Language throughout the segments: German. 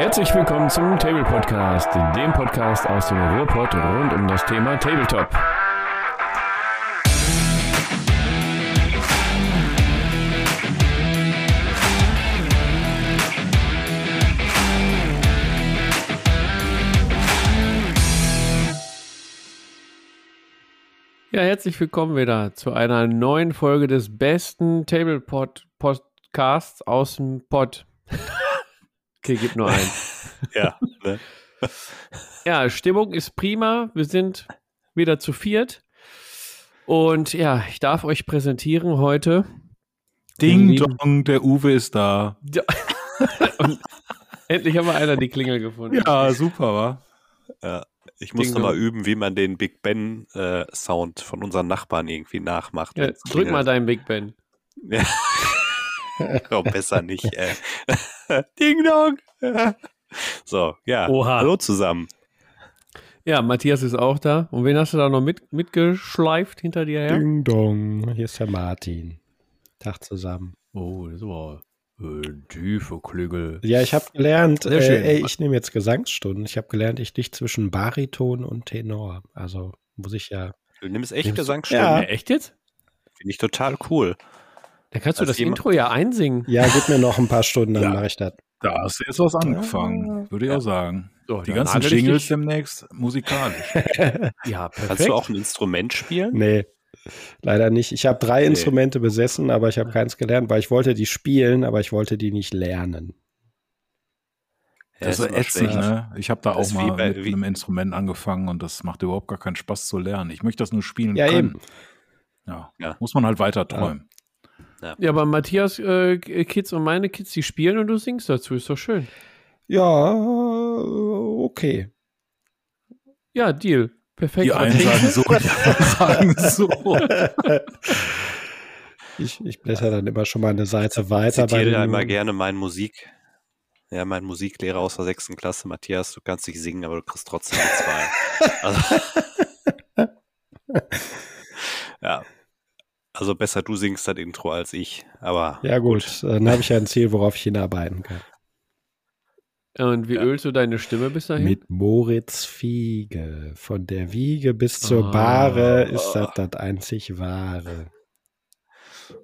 Herzlich willkommen zum Table Podcast, dem Podcast aus dem Ruhrpott rund um das Thema Tabletop. Ja, herzlich willkommen wieder zu einer neuen Folge des besten Tablepod Podcasts aus dem Pod. Okay, gibt nur einen. Ja, ne? Ja, Stimmung ist prima. Wir sind wieder zu viert. Und ja, ich darf euch präsentieren heute. Ding Dong, der Uwe ist da. Endlich haben wir einer die Klingel gefunden. Ja, super, wa? ja. Ich muss Ding noch mal dong. üben, wie man den Big Ben äh, Sound von unseren Nachbarn irgendwie nachmacht. Ja, drück mal deinen Big Ben. Ja. oh, besser nicht. Äh. Ding Dong. so, ja. Oha. Hallo zusammen. Ja, Matthias ist auch da. Und wen hast du da noch mit, mitgeschleift hinter dir her? Ding Dong, hier ist der Martin. Tag zusammen. Oh, das war ein tiefe Klingel. Ja, ich habe gelernt, Sehr schön. äh, ey, ich nehme jetzt Gesangsstunden. Ich habe gelernt, ich liege zwischen Bariton und Tenor. Also muss ich ja. Du nimmst echt Nimmst Gesangsstunden. Ja. Ja, echt jetzt? Finde ich total cool. Dann kannst du das Intro ja einsingen. Ja, gib mir noch ein paar Stunden, dann Ja. mache ich das. Da hast du jetzt was angefangen, würde ich Ja. auch sagen. So, Die ganzen Jingles demnächst musikalisch. Ja, perfekt. Kannst du auch ein Instrument spielen? Nee, leider nicht. Ich habe drei Nee. Instrumente besessen, aber ich habe keins gelernt, weil ich wollte die spielen, aber ich wollte die nicht lernen. Ja, Das ist ätzend, ne? Ich habe da Das auch mal bei- mit wie- einem Instrument angefangen und das macht überhaupt gar keinen Spaß zu lernen. Ich möchte das nur spielen Ja, können. eben. Ja. Ja. Muss man halt weiter träumen. Ja, aber Matthias äh, Kids und meine Kids, die spielen und du singst dazu. Ist doch schön. Ja, okay. Ja, Deal. Perfekt. Die einen sagen so, die anderen sagen so. Ich, ich blätter dann immer schon mal eine Seite weiter. Ich zitiere ja immer gerne meinen Musik. Ja, mein Musiklehrer aus der sechsten Klasse, Matthias, du kannst nicht singen, aber du kriegst trotzdem die zwei. Also, ja. Also besser du singst das Intro als ich. Aber Ja, gut, dann habe ich ja ein Ziel, worauf ich hinarbeiten kann. Und wie Ja. ölst du deine Stimme bis dahin? Mit Moritz Fiege. Von der Wiege bis zur Ah. Bahre ist das das einzig Wahre.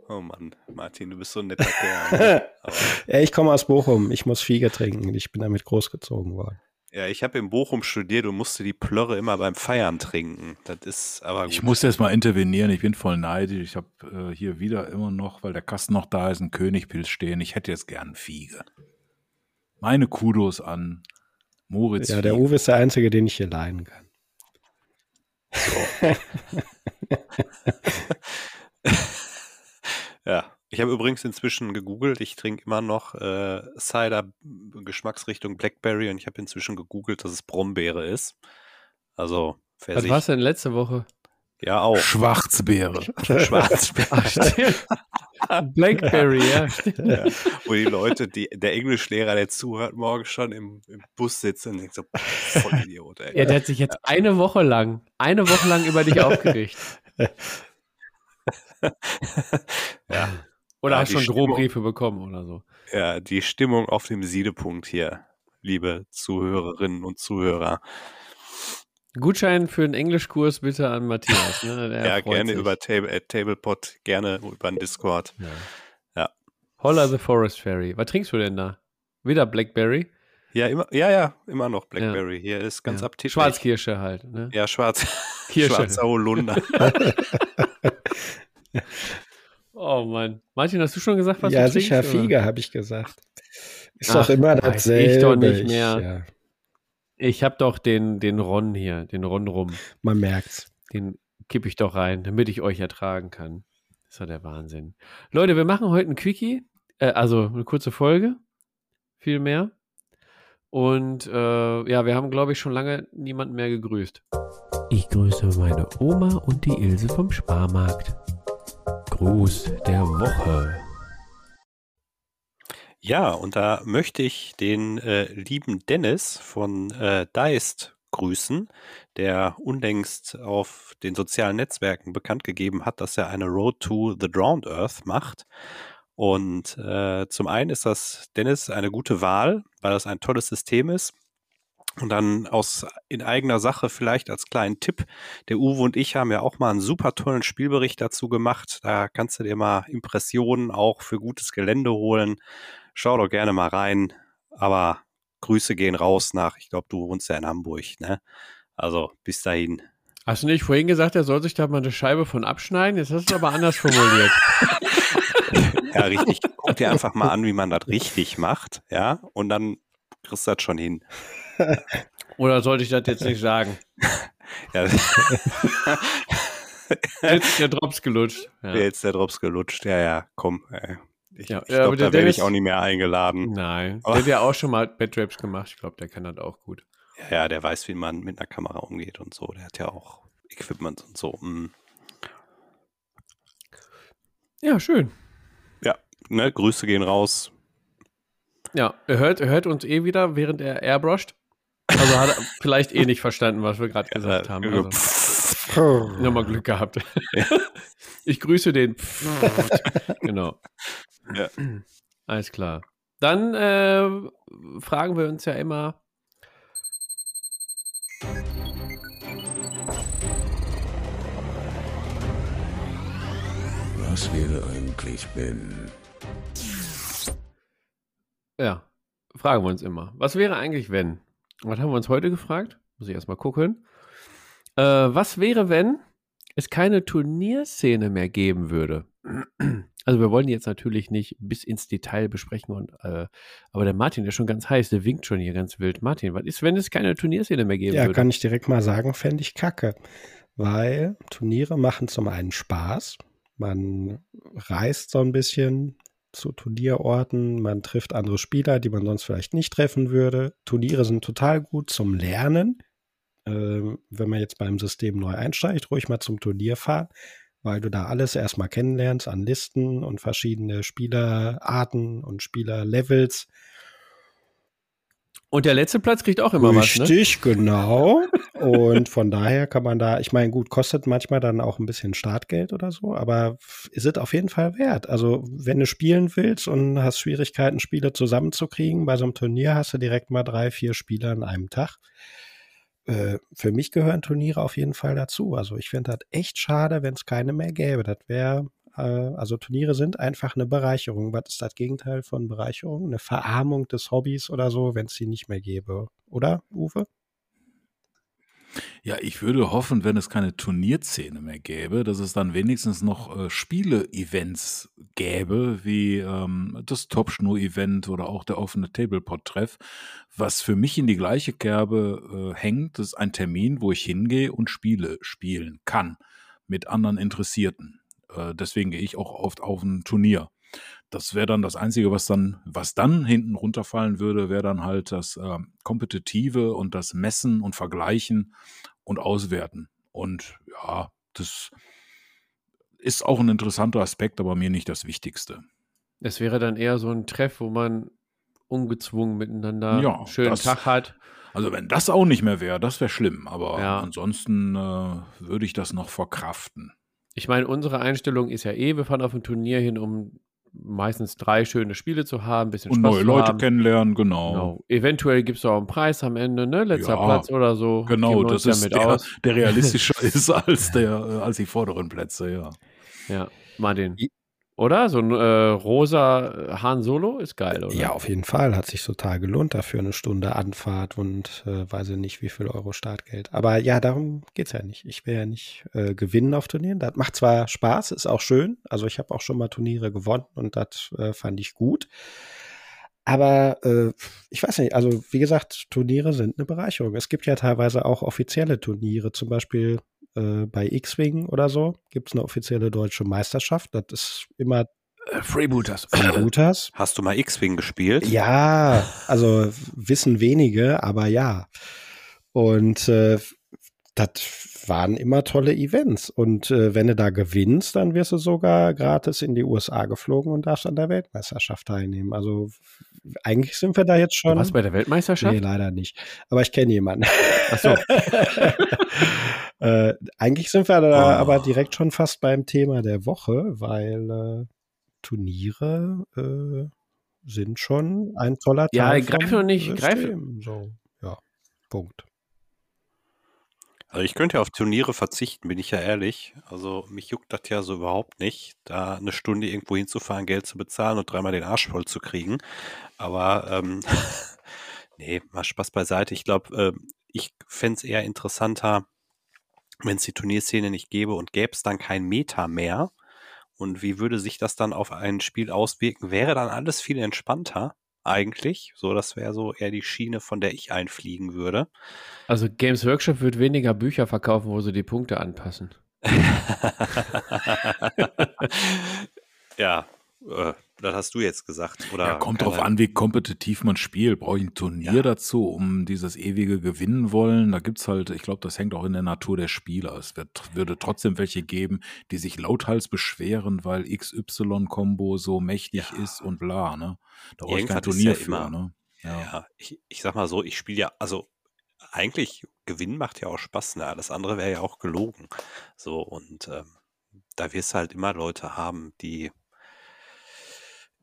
Oh Mann, Martin, du bist so ein netter Kerl. Aber, ja, ich komme aus Bochum. Ich muss Fiege trinken. Ich bin damit großgezogen worden. Ja, ich habe in Bochum studiert und musste die Plörre immer beim Feiern trinken. Das ist aber gut. Ich muss jetzt mal intervenieren. Ich bin voll neidisch. Ich habe äh, hier wieder immer noch, weil der Kasten noch da ist, ein Königpilz stehen. Ich hätte jetzt gern Fiege. Meine Kudos an Moritz. Ja, der Fiege. Uwe ist der Einzige, den ich hier leihen kann. Ja, ich habe übrigens inzwischen gegoogelt. Ich trinke immer noch äh, Cider Geschmacksrichtung Blackberry und ich habe inzwischen gegoogelt, dass es Brombeere ist. Also, wer Was sich, war's denn letzte Woche? ja auch Schwarzbeere. Schwarzbeere, Ach. Blackberry, ja, ja, wo die Leute, die, der Englischlehrer, der zuhört, morgen schon im, im Bus sitzt und denkt so, voll Idiot, ey. Ja, der hat sich jetzt eine Woche lang, eine Woche lang über dich aufgeregt. ja, Oder Ja, hast schon Stimmung- Drohbriefe bekommen oder so. ja, die Stimmung auf dem Siedepunkt hier, liebe Zuhörerinnen und Zuhörer. Gutschein für einen Englischkurs bitte an Matthias. Ne? Ja, gerne sich. über Table, äh, Tablepot, gerne über den Discord. Ja. Ja. Holla the Forest Fairy. Was trinkst du denn da? Wieder Blackberry? Ja, immer, ja, ja, immer noch Blackberry. Hier ist ganz ja. appetitlich. Schwarzkirsche halt. Ne? Ja, schwarz. Kirsche. Schwarzer Holunder. Oh Mann. Martin, hast du schon gesagt, was ja, du trinkst? sicher, oder? Fiege, habe ich gesagt. Ist Ach, doch immer dasselbe. ich doch nicht mehr. ja, Ich habe doch den, den Ron hier, den Ron rum. man merkt's. Den kippe ich doch rein, damit ich euch ertragen kann. Das ist doch der Wahnsinn. Leute, wir machen heute ein Quickie, äh, also eine kurze Folge, viel mehr. Und äh, ja, wir haben, glaube ich, schon lange niemanden mehr gegrüßt. Ich grüße meine Oma und die Ilse vom Sparmarkt. Gruß der Woche. Ja, und da möchte ich den äh, lieben Dennis von äh, Deist grüßen, der unlängst auf den sozialen Netzwerken bekannt gegeben hat, dass er eine Road to the Drowned Earth macht. Und äh, zum einen ist das, Dennis, eine gute Wahl, weil das ein tolles System ist. Und dann aus in eigener Sache vielleicht als kleinen Tipp. Der Uwe und ich haben ja auch mal einen super tollen Spielbericht dazu gemacht. Da kannst du dir mal Impressionen auch für gutes Gelände holen. Schau doch gerne mal rein. Aber Grüße gehen raus nach, ich glaube, du wohnst ja in Hamburg, ne? Also bis dahin. Hast du nicht vorhin gesagt, er soll sich da mal eine Scheibe von abschneiden? Jetzt hast du es aber anders formuliert. ja, richtig. Guck dir einfach mal an, wie man das richtig macht, ja? Und dann kriegst du das schon hin. Oder sollte ich das jetzt nicht sagen? ja. jetzt ist der Drops gelutscht. Ja. Jetzt der Drops gelutscht, ja, ja, komm. Ich, ja, ich glaube, da werde ich auch nicht mehr eingeladen. Nein, der hat ja auch schon mal Badraps gemacht. Ich glaube, der kann das auch gut. Ja, ja, der weiß, wie man mit einer Kamera umgeht und so. Der hat ja auch Equipment und so. Mm. Ja, schön. Ja, ne, Grüße gehen raus. Ja, er hört, er hört uns eh wieder, während er airbrusht. Also hat er vielleicht eh nicht verstanden, was wir gerade gesagt haben. Also, nochmal Glück gehabt. Ich grüße den. genau. Ja. Alles klar. Dann äh, fragen wir uns ja immer. Was wäre eigentlich, wenn ja, fragen wir uns immer. Was wäre eigentlich, wenn? Was haben wir uns heute gefragt? Muss ich erstmal gucken. Äh, was wäre, wenn es keine Turnierszene mehr geben würde? Also wir wollen jetzt natürlich nicht bis ins Detail besprechen, und, äh, aber der Martin ist schon ganz heiß, der winkt schon hier ganz wild. Martin, was ist, wenn es keine Turnierszene mehr geben ja, würde? Ja, kann ich direkt mal sagen, fände ich kacke. Weil Turniere machen zum einen Spaß. Man reist so ein bisschen, zu Turnierorten. Man trifft andere Spieler, die man sonst vielleicht nicht treffen würde. Turniere sind total gut zum Lernen. Ähm, wenn man jetzt beim System neu einsteigt, ruhig mal zum Turnier fahren, weil du da alles erstmal kennenlernst an Listen und verschiedene Spielerarten und Spielerlevels. Und der letzte Platz kriegt auch immer Richtig, was, ne? Richtig, genau. Und von daher kann man da, ich meine, gut, kostet manchmal dann auch ein bisschen Startgeld oder so, aber ist es auf jeden Fall wert. Also, wenn du spielen willst und hast Schwierigkeiten, Spiele zusammenzukriegen, bei so einem Turnier hast du direkt mal drei, vier Spieler an einem Tag. Äh, für mich gehören Turniere auf jeden Fall dazu. Also, ich finde das echt schade, wenn es keine mehr gäbe. Das wäre äh, also Turniere sind einfach eine Bereicherung. Was ist das Gegenteil von Bereicherung? Eine Verarmung des Hobbys oder so, wenn es sie nicht mehr gäbe. Oder, Uwe? Ja, ich würde hoffen, wenn es keine Turnierszene mehr gäbe, dass es dann wenigstens noch äh, Spiele-Events gäbe, wie ähm, das Top-Schnur-Event oder auch der offene Tablepot-Treff, was für mich in die gleiche Kerbe äh, hängt. Ist ein Termin, wo ich hingehe und Spiele spielen kann mit anderen Interessierten. Äh, deswegen gehe ich auch oft auf ein Turnier. Das wäre dann das Einzige, was dann, was dann hinten runterfallen würde, wäre dann halt das äh, Kompetitive und das Messen und Vergleichen und Auswerten. Und ja, das ist auch ein interessanter Aspekt, aber mir nicht das Wichtigste. Es wäre dann eher so ein Treff, wo man ungezwungen miteinander ja, einen schönen das, Tag hat. Also wenn das auch nicht mehr wäre, das wäre schlimm. Aber Ja. ansonsten äh, würde ich das noch verkraften. Ich meine, unsere Einstellung ist ja eh, wir fahren auf ein Turnier hin, um meistens drei schöne Spiele zu haben, ein bisschen Und Spaß neue zu Leute haben. kennenlernen, genau. Genau. Eventuell gibt es auch einen Preis am Ende, ne? Letzter Ja, Platz oder so. Genau, das ist damit der, aus. der realistischer ist als, der, äh, als die vorderen Plätze, ja. Ja, Martin. Oder? So ein äh, rosa Han Solo ist geil, oder? Ja, auf jeden Fall. Hat sich total gelohnt dafür eine Stunde Anfahrt und äh, weiß ich nicht, wie viel Euro Startgeld. Aber ja, darum geht's ja nicht. Ich will ja nicht äh, gewinnen auf Turnieren. Das macht zwar Spaß, ist auch schön. Also ich habe auch schon mal Turniere gewonnen und das äh, fand ich gut. Aber äh, ich weiß nicht, also wie gesagt, Turniere sind eine Bereicherung. Es gibt ja teilweise auch offizielle Turniere, zum Beispiel äh, bei X-Wing oder so gibt es eine offizielle deutsche Meisterschaft. Das ist immer Äh, Freebooters. Freebooters. Hast du mal X-Wing gespielt? Ja, also wissen wenige, aber ja. Und äh, das waren immer tolle Events. Und äh, wenn du da gewinnst, dann wirst du sogar gratis in die USA geflogen und darfst an der Weltmeisterschaft teilnehmen. Also eigentlich sind wir da jetzt schon. warst bei der Weltmeisterschaft? Nee, leider nicht. Aber ich kenne jemanden. Ach so. äh, eigentlich sind wir da Oh. aber direkt schon fast beim Thema der Woche, weil äh, Turniere äh, sind schon ein toller Ja, Teil greif vom noch nicht, greif- System. So, ja, Punkt. Also ich könnte ja auf Turniere verzichten, bin ich ja ehrlich. Also mich juckt das ja so überhaupt nicht, da eine Stunde irgendwo hinzufahren, Geld zu bezahlen und dreimal den Arsch voll zu kriegen. Aber ähm, nee, mal Spaß beiseite. Ich glaube, ähm, ich fänd's eher interessanter, wenn es die Turnierszene nicht gäbe und gäbe es dann kein Meta mehr. Und wie würde sich das dann auf ein Spiel auswirken? Wäre dann alles viel entspannter eigentlich. So, das wäre so eher die Schiene, von der ich einfliegen würde. Also Games Workshop wird weniger Bücher verkaufen, wo sie die Punkte anpassen. ja, äh, das hast du jetzt gesagt. Oder Ja, kommt drauf an, wie kompetitiv man spielt. Brauche ich ein Turnier Ja. dazu, um dieses ewige gewinnen wollen? Da gibt's halt, ich glaube, das hängt auch in der Natur der Spieler. Es wird, würde trotzdem welche geben, die sich lauthals beschweren, weil XY-Kombo so mächtig Ja. ist und bla, ne? Da brauche ich kein Turnier für, immer. ne? Ja. Ich, ich sag mal so, ich spiele ja, also eigentlich Gewinnen macht ja auch Spaß, ne? Alles andere wäre ja auch gelogen. So, und ähm, da wirst du halt immer Leute haben, die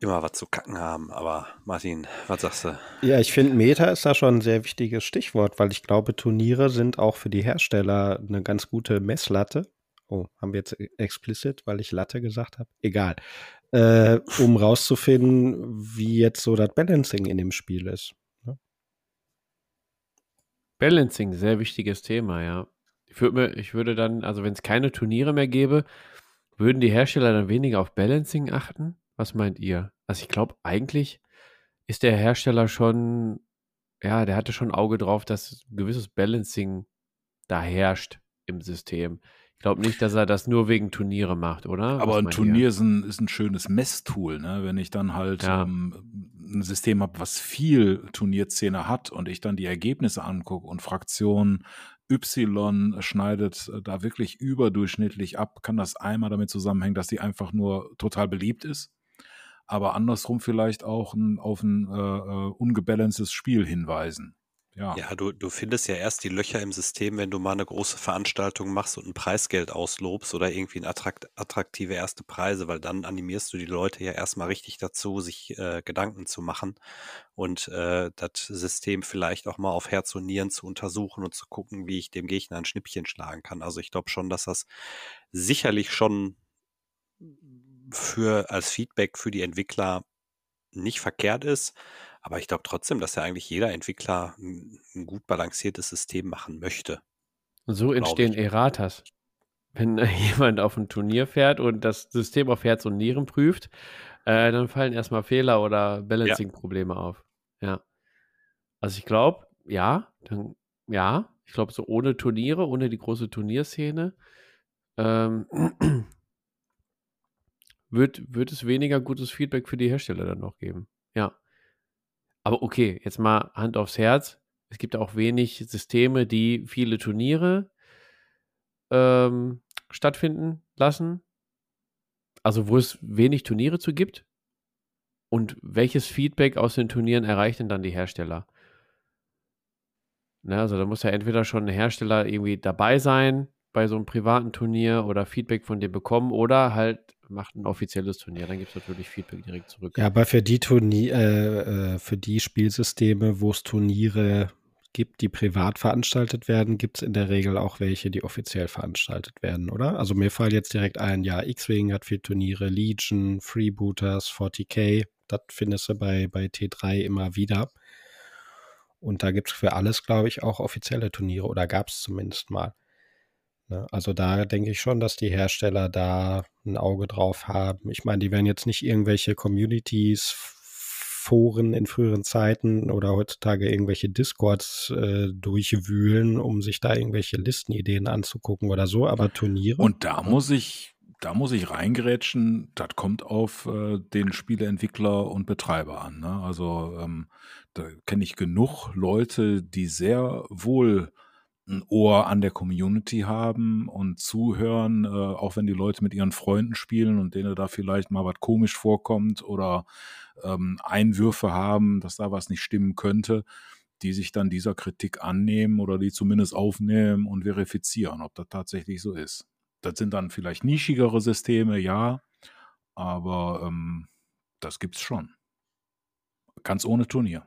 immer was zu kacken haben. Aber Martin, was sagst du? Ja, ich finde, Meta ist da schon ein sehr wichtiges Stichwort, weil ich glaube, Turniere sind auch für die Hersteller eine ganz gute Messlatte. Oh, haben wir jetzt explicit, weil ich Latte gesagt habe? Egal. Äh, um rauszufinden, wie jetzt so das Balancing in dem Spiel ist. Balancing, sehr wichtiges Thema, ja. Ich würde, mir, ich würde dann, also wenn es keine Turniere mehr gäbe, würden die Hersteller dann weniger auf Balancing achten? Was meint ihr? Also ich glaube, eigentlich ist der Hersteller schon, ja, der hatte schon ein Auge drauf, dass ein gewisses Balancing da herrscht im System. Ich glaube nicht, dass er das nur wegen Turniere macht, oder? Aber ein Turnier ist ein, ist ein schönes Messtool, ne? Wenn ich dann halt Ja. ähm, ein System habe, was viel Turnierszene hat und ich dann die Ergebnisse angucke und Fraktion Y schneidet äh, da wirklich überdurchschnittlich ab, kann das einmal damit zusammenhängen, dass die einfach nur total beliebt ist, aber andersrum vielleicht auch ein, auf ein äh, äh, ungebalancedes Spiel hinweisen. Ja. Ja, du, du findest ja erst die Löcher im System, wenn du mal eine große Veranstaltung machst und ein Preisgeld auslobst oder irgendwie ein attrakt, attraktive erste Preise, weil dann animierst du die Leute ja erstmal richtig dazu, sich äh, Gedanken zu machen und äh, das System vielleicht auch mal auf Herz und Nieren zu untersuchen und zu gucken, wie ich dem Gegner ein Schnippchen schlagen kann. Also ich glaube schon, dass das sicherlich schon für als Feedback für die Entwickler nicht verkehrt ist. Aber ich glaube trotzdem, dass ja eigentlich jeder Entwickler ein, ein gut balanciertes System machen möchte. So entstehen. Erratas. Wenn jemand auf ein Turnier fährt und das System auf Herz und Nieren prüft, äh, dann fallen erstmal Fehler oder Balancing-Probleme auf. Ja. Also ich glaube, ja, dann, ja, ich glaube, so ohne Turniere, ohne die große Turnierszene, ähm, wird, wird es weniger gutes Feedback für die Hersteller dann noch geben. Ja. Aber okay, jetzt mal Hand aufs Herz. Es gibt auch wenig Systeme, die viele Turniere ähm, stattfinden lassen. Also wo es wenig Turniere zu gibt. Und welches Feedback aus den Turnieren erreicht denn dann die Hersteller? Ne, also da muss ja entweder schon ein Hersteller irgendwie dabei sein bei so einem privaten Turnier oder Feedback von dem bekommen oder halt macht ein offizielles Turnier. Dann gibt es natürlich Feedback direkt zurück. Ja, aber für die Turnier, äh, äh, für die Spielsysteme, wo es Turniere gibt, die privat veranstaltet werden, gibt es in der Regel auch welche, die offiziell veranstaltet werden, oder? Also mir fallen jetzt direkt ein, ja, X-Wing hat viel Turniere, Legion, Freebooters, 40k, das findest du bei, bei T3 immer wieder. Und da gibt es für alles, glaube ich, auch offizielle Turniere oder gab es zumindest mal. Ne? Also da denke ich schon, dass die Hersteller da ein Auge drauf haben. Ich meine, die werden jetzt nicht irgendwelche Communities, Foren in früheren Zeiten oder heutzutage irgendwelche Discords äh, durchwühlen, um sich da irgendwelche Listenideen anzugucken oder so, aber Turniere. Und da muss ich, da muss ich reingerätschen, das kommt auf äh, den Spieleentwickler und Betreiber an. Ne? Also ähm, da kenne ich genug Leute, die sehr wohl ein Ohr an der Community haben und zuhören, äh, auch wenn die Leute mit ihren Freunden spielen und denen da vielleicht mal was komisch vorkommt oder ähm, Einwürfe haben, dass da was nicht stimmen könnte, die sich dann dieser Kritik annehmen oder die zumindest aufnehmen und verifizieren, ob das tatsächlich so ist. Das sind dann vielleicht nischigere Systeme, ja. aber ähm, das gibt's schon. Ganz ohne Turnier.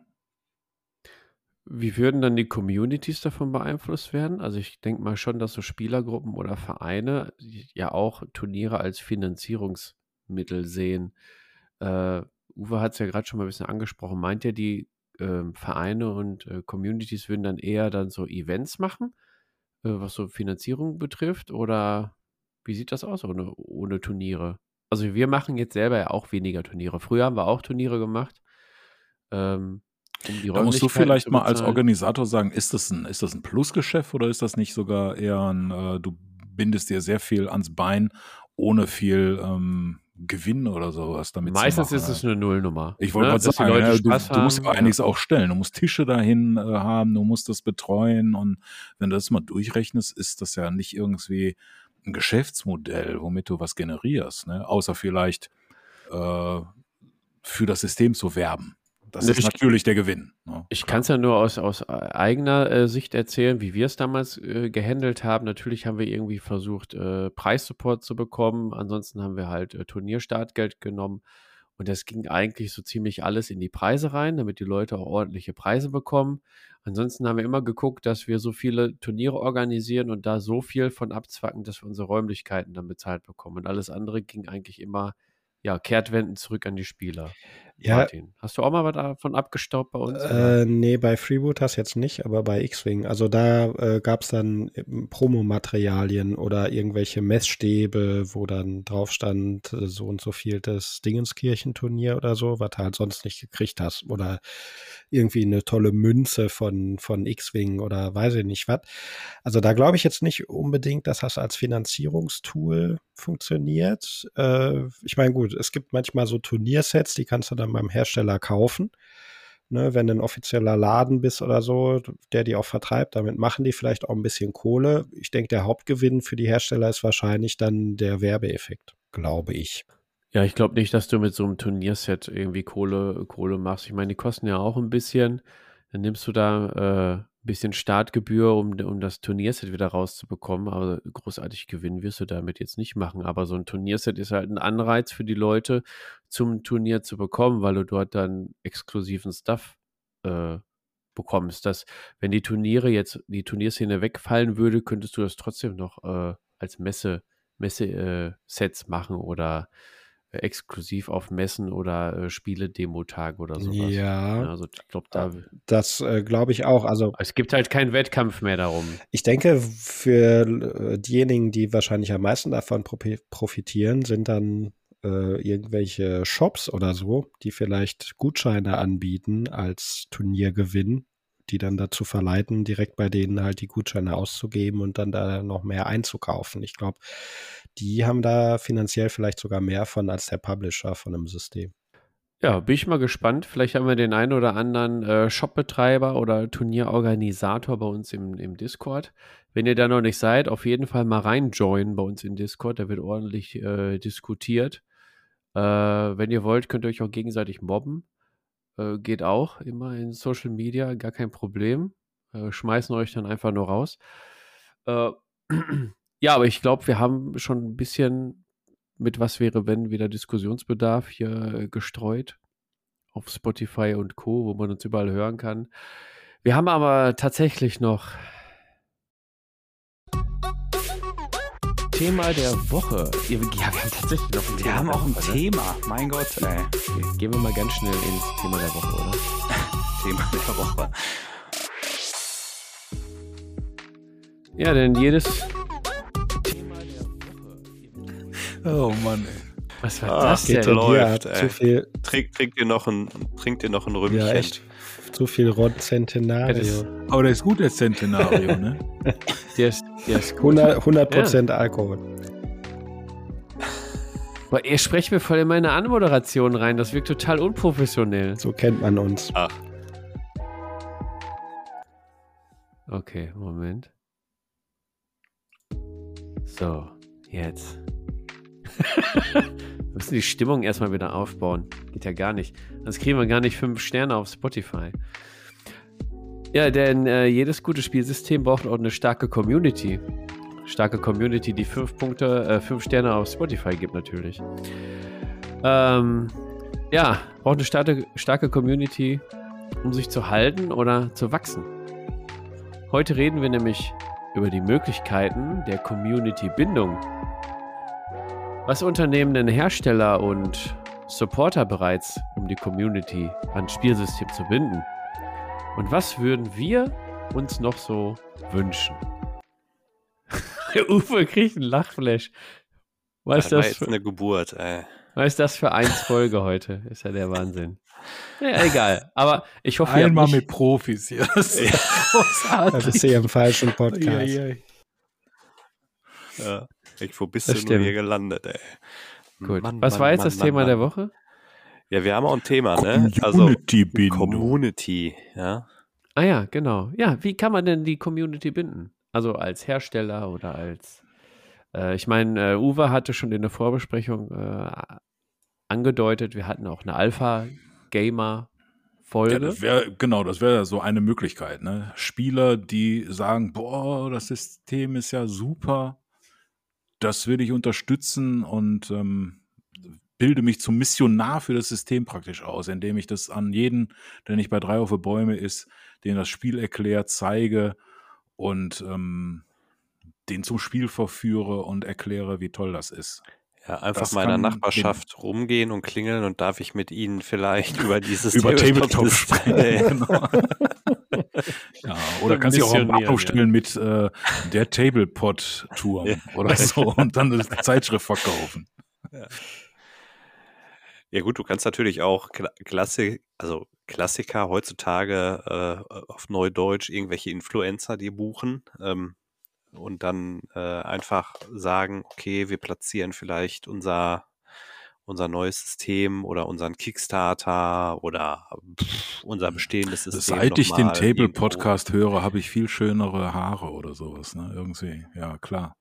Wie würden dann die Communities davon beeinflusst werden? Also ich denke mal schon, dass so Spielergruppen oder Vereine ja auch Turniere als Finanzierungsmittel sehen. Äh, Uwe hat es ja gerade schon mal ein bisschen angesprochen. Meint ihr, die äh, Vereine und äh, Communities würden dann eher dann so Events machen, äh, was so Finanzierung betrifft? Oder wie sieht das aus ohne, ohne Turniere? Also wir machen jetzt selber ja auch weniger Turniere. Früher haben wir auch Turniere gemacht. Ähm, um da musst du vielleicht mal als Organisator sagen, ist das ein, ist das ein Plusgeschäft oder ist das nicht sogar eher ein, äh, du bindest dir sehr viel ans Bein, ohne viel ähm, Gewinn oder sowas damit Meistens ist es eine Nullnummer. Ich wollte ne? gerade sagen, ja, du, du, musst ja einiges auch stellen. Du musst Tische dahin äh, haben, du musst das betreuen und wenn du das mal durchrechnest, ist das ja nicht irgendwie ein Geschäftsmodell, womit du was generierst, ne? außer vielleicht äh, für das System zu werben. Das ist natürlich der Gewinn. Ne? Ich kann es ja nur aus, aus eigener äh, Sicht erzählen, wie wir es damals äh, gehandelt haben. Natürlich haben wir irgendwie versucht, äh, Preissupport zu bekommen. Ansonsten haben wir halt äh, Turnierstartgeld genommen. Und das ging eigentlich so ziemlich alles in die Preise rein, damit die Leute auch ordentliche Preise bekommen. Ansonsten haben wir immer geguckt, dass wir so viele Turniere organisieren und da so viel von abzwacken, dass wir unsere Räumlichkeiten dann bezahlt bekommen. Und alles andere ging eigentlich immer ja, Kehrtwenden zurück an die Spieler. Ja. Martin, hast du auch mal was davon abgestaubt bei uns? Äh, nee, bei Freebooters jetzt nicht, aber bei X-Wing. Also da äh, gab es dann Promomaterialien oder irgendwelche Messstäbe, wo dann drauf stand, äh, so und so viel das Dingenskirchenturnier oder so, was du halt sonst nicht gekriegt hast. Oder irgendwie eine tolle Münze von, von X-Wing oder weiß ich nicht was. Also da glaube ich jetzt nicht unbedingt, dass das als Finanzierungstool funktioniert. Äh, ich meine, gut, es gibt manchmal so Turniersets, die kannst du dann beim Hersteller kaufen. Ne, wenn du ein offizieller Laden bist oder so, der die auch vertreibt, damit machen die vielleicht auch ein bisschen Kohle. Ich denke, der Hauptgewinn für die Hersteller ist wahrscheinlich dann der Werbeeffekt, glaube ich. Ja, ich glaube nicht, dass du mit so einem Turnierset irgendwie Kohle, Kohle machst. Ich meine, die kosten ja auch ein bisschen. Dann nimmst du da äh, bisschen Startgebühr, um, um das Turnierset wieder rauszubekommen. Aber großartig gewinnen wirst du damit jetzt nicht machen. Aber so ein Turnierset ist halt ein Anreiz für die Leute, zum Turnier zu bekommen, weil du dort dann exklusiven Stuff äh, bekommst. Dass, wenn die Turniere jetzt, die Turnierszene wegfallen würde, könntest du das trotzdem noch äh, als Messe, Messe-Sets äh, machen oder exklusiv auf Messen oder äh, Spiele-Demo-Tage oder sowas. Ja. ja. Also ich glaube, da. Das äh, glaube ich auch. Also es gibt halt keinen Wettkampf mehr darum. Ich denke, für äh, diejenigen, die wahrscheinlich am meisten davon profitieren, sind dann äh, irgendwelche Shops oder so, die vielleicht Gutscheine anbieten als Turniergewinn die dann dazu verleiten, direkt bei denen halt die Gutscheine auszugeben und dann da noch mehr einzukaufen. Ich glaube, die haben da finanziell vielleicht sogar mehr von als der Publisher von einem System. Ja, bin ich mal gespannt. Vielleicht haben wir den einen oder anderen äh, Shopbetreiber oder Turnierorganisator bei uns im, im Discord. Wenn ihr da noch nicht seid, auf jeden Fall mal reinjoinen bei uns in Discord. Da wird ordentlich äh, diskutiert. Äh, wenn ihr wollt, könnt ihr euch auch gegenseitig mobben. Äh, geht auch immer in Social Media, gar kein Problem. Äh, schmeißen euch dann einfach nur raus. Ja, aber ich glaube, wir haben schon ein bisschen mit was wäre, wenn wieder Diskussionsbedarf hier äh, gestreut auf Spotify und Co., wo man uns überall hören kann. Wir haben aber tatsächlich noch Thema der Woche. Ja, wir haben tatsächlich noch ein Thema. Wir haben auch ein Woche? Thema. Mein Gott, ey. Okay, gehen wir mal ganz schnell ins Thema der Woche, oder? Thema der Woche. Ja, denn jedes Oh Mann, ey. Was war ah, das denn? Läuft, zu viel. Trink, trink, dir noch ein, trink dir noch ein Rümmchen. Ja, echt. Zu viel Rod Centenario. Ja, aber der ist gut, der Centenario, ne? der ist, der ist gut. 100%, 100 ja. Alkohol. Boah, ihr sprecht mir voll in meine Anmoderation rein. Das wirkt total unprofessionell. So kennt man uns. Ach. Okay, Moment. So, jetzt. Wir müssen die Stimmung erstmal wieder aufbauen. Geht ja gar nicht. Sonst kriegen wir gar nicht fünf Sterne auf Spotify. Ja, denn äh, jedes gute Spielsystem braucht auch eine starke Community. Starke Community, die fünf Punkte, äh, fünf Sterne auf Spotify gibt natürlich. Ähm, ja, braucht eine starke, starke Community, um sich zu halten oder zu wachsen. Heute reden wir nämlich über die Möglichkeiten der Community-Bindung. Was unternehmen denn Hersteller und Supporter bereits, um die Community ans Spielsystem zu binden? Und was würden wir uns noch so wünschen? Uwe kriegt einen Lachflash. Was das war das, jetzt für, eine Geburt, ey. was ist das für eins Folge heute? Ist ja der Wahnsinn. Ja, egal. Aber ich hoffe, Einmal mit Profis hier. Das ist Da großartig. bist du ja im falschen Podcast. Eieiei. Ja. Ich, wo bist Das du nur stimmt. hier gelandet, ey? Gut. Mann, was Mann, war jetzt Mann, das Mann, Thema Mann. der Woche? Ja, wir haben auch ein Thema, ne? Also Community-Bindung. Community, ja. Ah ja, genau. Ja, wie kann man denn die Community binden? Also als Hersteller oder als. Äh, ich meine, äh, Uwe hatte schon in der Vorbesprechung äh, angedeutet, wir hatten auch eine Ja, Alpha-Gamer-Folge. das wär, genau, das wäre so eine Möglichkeit. Ne? Spieler, die sagen, boah, das System ist ja super, das will ich unterstützen und ähm, bilde mich zum Missionar für das System praktisch aus, indem ich das an jeden, der nicht bei drei auf Bäume ist, den das Spiel erklärt, zeige und ähm, den zum Spiel verführe und erkläre, wie toll das ist. Ja, einfach Das mal in der kann Nachbarschaft rumgehen und klingeln und darf ich mit Ihnen vielleicht über dieses über Tabletop Tabletop- sprechen. genau. Ja, oder kannst du auch am ja. stellen mit äh, der Tablepot-Turm Ja. oder so und dann eine Zeitschrift verkaufen. Ja gut, du kannst natürlich auch Kla Klassik, also Klassiker heutzutage äh, auf Neudeutsch irgendwelche Influencer, die buchen ähm, und dann äh, einfach sagen, okay, wir platzieren vielleicht unser unser neues System oder unseren Kickstarter oder pff, unser bestehendes System. Seit ich den Table-Podcast höre, habe ich viel schönere Haare oder sowas. Ne? Irgendwie, ja, klar.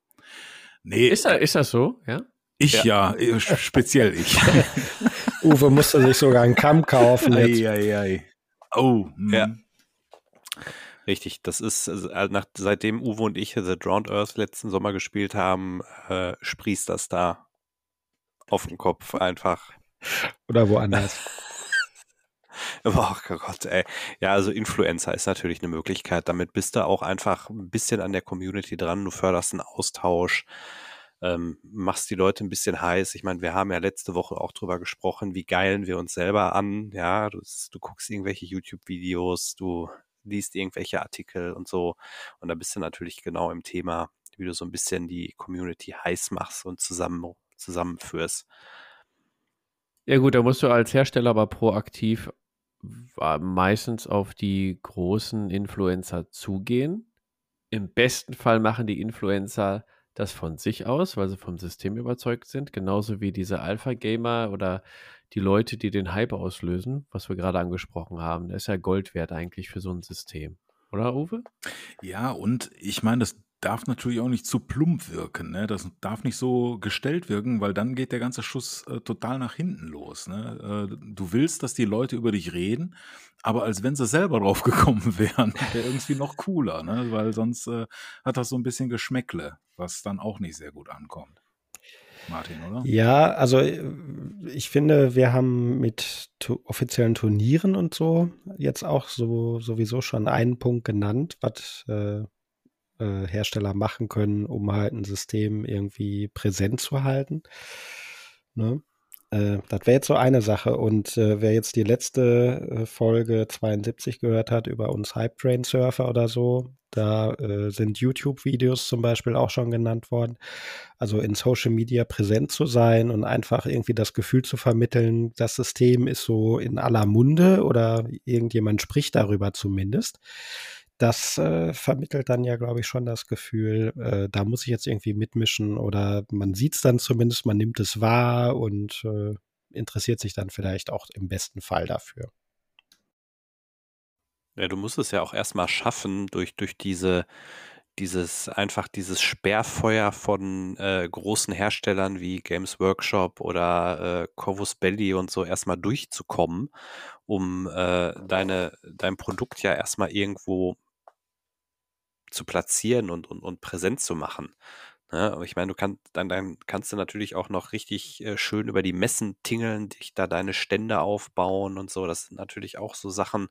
Nee, Ist, da, ist das so? Ja. ich ja, äh, speziell ich. Uwe musste sich sogar einen Kamm kaufen. Ei, ei, ei. Oh, hm. Ja. Richtig, das ist, also, äh, nach, seitdem Uwe und ich The Drowned Earth letzten Sommer gespielt haben, äh, sprießt das da auf den Kopf einfach. Oder woanders. Oh Gott, ey. Ja, also Influencer ist natürlich eine Möglichkeit. Damit bist du auch einfach ein bisschen an der Community dran. Du förderst einen Austausch, ähm, machst die Leute ein bisschen heiß. Ich meine, wir haben ja letzte Woche auch drüber gesprochen, wie geilen wir uns selber an. Ja, du, du guckst irgendwelche YouTube-Videos, du liest irgendwelche Artikel und so. Und da bist du natürlich genau im Thema, wie du so ein bisschen die Community heiß machst und zusammen, zusammenführst. Ja, gut, da musst du als Hersteller aber proaktiv meistens auf die großen Influencer zugehen. Im besten Fall machen die Influencer das von sich aus, weil sie vom System überzeugt sind, genauso wie diese Alpha-Gamer oder die Leute, die den Hype auslösen, was wir gerade angesprochen haben. Das ist ja Gold wert eigentlich für so ein System. Oder, Uwe? Ja, und ich meine, das darf natürlich auch nicht zu plump wirken. Ne? Das darf nicht so gestellt wirken, weil dann geht der ganze Schuss äh, total nach hinten los. Ne? Äh, du willst, dass die Leute über dich reden, aber als wenn sie selber drauf gekommen wären, wäre irgendwie noch cooler, ne? weil sonst äh, hat das so ein bisschen Geschmäckle, was dann auch nicht sehr gut ankommt. Martin, oder? Ja, also äh, ich finde, wir haben mit offiziellen Turnieren und so jetzt auch so sowieso schon einen Punkt genannt, was äh, äh, Hersteller machen können, um halt ein System irgendwie präsent zu halten. Ne? Äh, das wäre jetzt so eine Sache. Und äh, wer jetzt die letzte äh, Folge 72 gehört hat über uns Hype Train Surfer oder so, da äh, sind YouTube-Videos zum Beispiel auch schon genannt worden. Also in Social Media präsent zu sein und einfach irgendwie das Gefühl zu vermitteln, das System ist so in aller Munde oder irgendjemand spricht darüber zumindest. Das äh, vermittelt dann ja, glaube ich, schon das Gefühl, äh, da muss ich jetzt irgendwie mitmischen oder man sieht es dann zumindest, man nimmt es wahr und äh, interessiert sich dann vielleicht auch im besten Fall dafür. Ja, du musst es ja auch erstmal schaffen, durch, durch diese, dieses, einfach dieses Sperrfeuer von äh, großen Herstellern wie Games Workshop oder äh, Corvus Belli und so erstmal durchzukommen, um äh, deine, dein Produkt ja erstmal irgendwo zu platzieren und, und, und präsent zu machen. Ne? Aber ich meine, du kannst dann, dann kannst du natürlich auch noch richtig äh, schön über die Messen tingeln, dich da deine Stände aufbauen und so. Das sind natürlich auch so Sachen,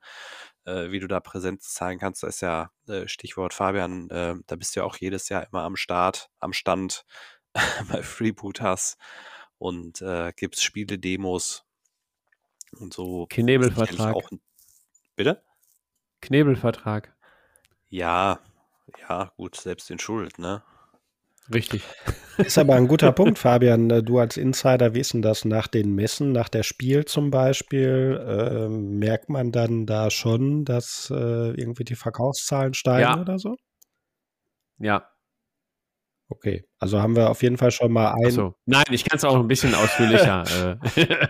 äh, wie du da Präsenz zeigen kannst. Das ist ja äh, Stichwort Fabian, äh, da bist du ja auch jedes Jahr immer am Start, am Stand bei Freebooters und äh, gibt's Spiele-Demos und so. Knebelvertrag. Auch, bitte? Knebelvertrag. Ja, ja, gut, selbst in Schuld, ne? Richtig. Ist aber ein guter Punkt, Fabian. Äh, du als Insider, denn das nach den Messen, nach der Spiel zum Beispiel? Äh, merkt man dann da schon, dass äh, irgendwie die Verkaufszahlen steigen Ja. oder so? Ja. Okay, also haben wir auf jeden Fall schon mal ein. Achso. Nein, ich kann es auch ein bisschen ausführlicher äh,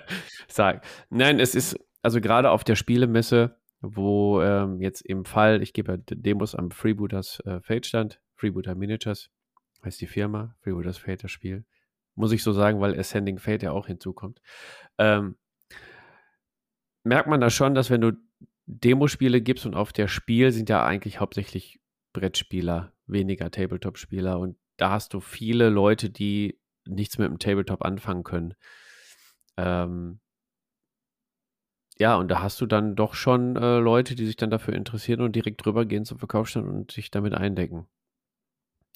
sagen. Nein, es ist, also gerade auf der Spielemesse, wo ähm, jetzt im Fall, ich gebe Demos am Freebooters äh, Fate stand, Freebooter Miniatures heißt die Firma, Freebooters Fate das Spiel. Muss ich so sagen, weil Ascending Fate ja auch hinzukommt. Ähm, merkt man da schon, dass wenn du Demospiele gibst und auf der Spiel sind ja eigentlich hauptsächlich Brettspieler, weniger Tabletop-Spieler und da hast du viele Leute, die nichts mit dem Tabletop anfangen können. Ähm, ja, und da hast du dann doch schon äh, Leute, die sich dann dafür interessieren und direkt drüber gehen zum Verkaufsstand und sich damit eindecken.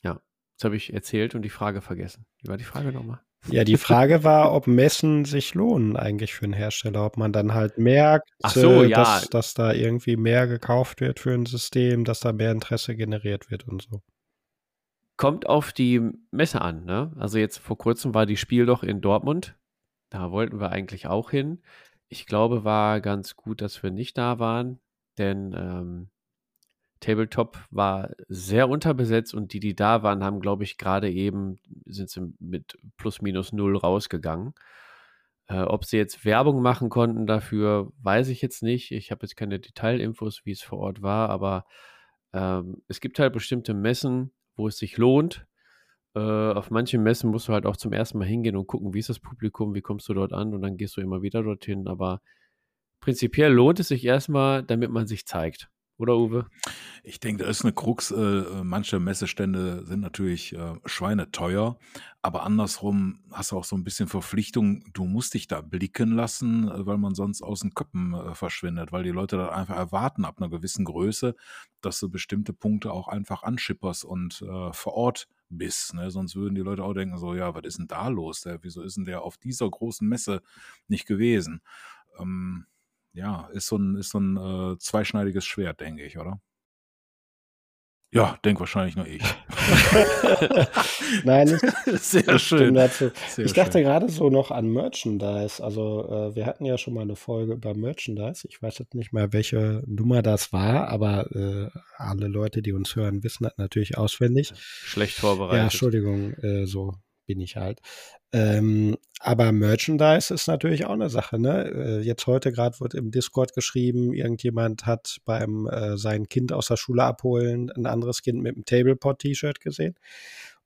Ja, jetzt habe ich erzählt und die Frage vergessen. Wie war die Frage nochmal? Ja, die Frage war, ob Messen sich lohnen eigentlich für einen Hersteller, ob man dann halt merkt, so, äh, ja. dass, dass da irgendwie mehr gekauft wird für ein System, dass da mehr Interesse generiert wird und so. Kommt auf die Messe an, ne? Also jetzt vor kurzem war die Spiel doch in Dortmund. Da wollten wir eigentlich auch hin. Ich glaube, war ganz gut, dass wir nicht da waren, denn ähm, Tabletop war sehr unterbesetzt und die, die da waren, haben, glaube ich, gerade eben sind sie mit plus minus null rausgegangen. Äh, ob sie jetzt Werbung machen konnten dafür, weiß ich jetzt nicht. Ich habe jetzt keine Detailinfos, wie es vor Ort war, aber ähm, es gibt halt bestimmte Messen, wo es sich lohnt. Äh, auf manchen Messen musst du halt auch zum ersten Mal hingehen und gucken, wie ist das Publikum, wie kommst du dort an und dann gehst du immer wieder dorthin. Aber prinzipiell lohnt es sich erstmal, damit man sich zeigt. Oder Uwe? Ich denke, da ist eine Krux. Äh, manche Messestände sind natürlich äh, schweineteuer, aber andersrum hast du auch so ein bisschen Verpflichtung. Du musst dich da blicken lassen, weil man sonst aus den Köppen äh, verschwindet, weil die Leute da einfach erwarten ab einer gewissen Größe, dass du bestimmte Punkte auch einfach anschipperst und vor Ort bist. Ne? Sonst würden die Leute auch denken, so, ja, was ist denn da los? Der, wieso ist denn der auf dieser großen Messe nicht gewesen? Ähm, ja, ist so ein, ist so ein äh, zweischneidiges Schwert, denke ich, oder? Ja, denk wahrscheinlich nur ich. Nein, ich Sehr schön. dazu. Sehr Ich dachte schön. gerade so noch an Merchandise. Also äh, wir hatten ja schon mal eine Folge über Merchandise. Ich weiß jetzt nicht mehr, welche Nummer das war, aber äh, alle Leute, die uns hören, wissen das natürlich auswendig. Schlecht Ja, vorbereitet. Entschuldigung, äh, so bin ich halt. Ähm, aber Merchandise ist natürlich auch eine Sache, ne? Äh, jetzt heute gerade wird im Discord geschrieben, irgendjemand hat beim äh, sein Kind aus der Schule abholen ein anderes Kind mit einem Tablepot-T-Shirt gesehen.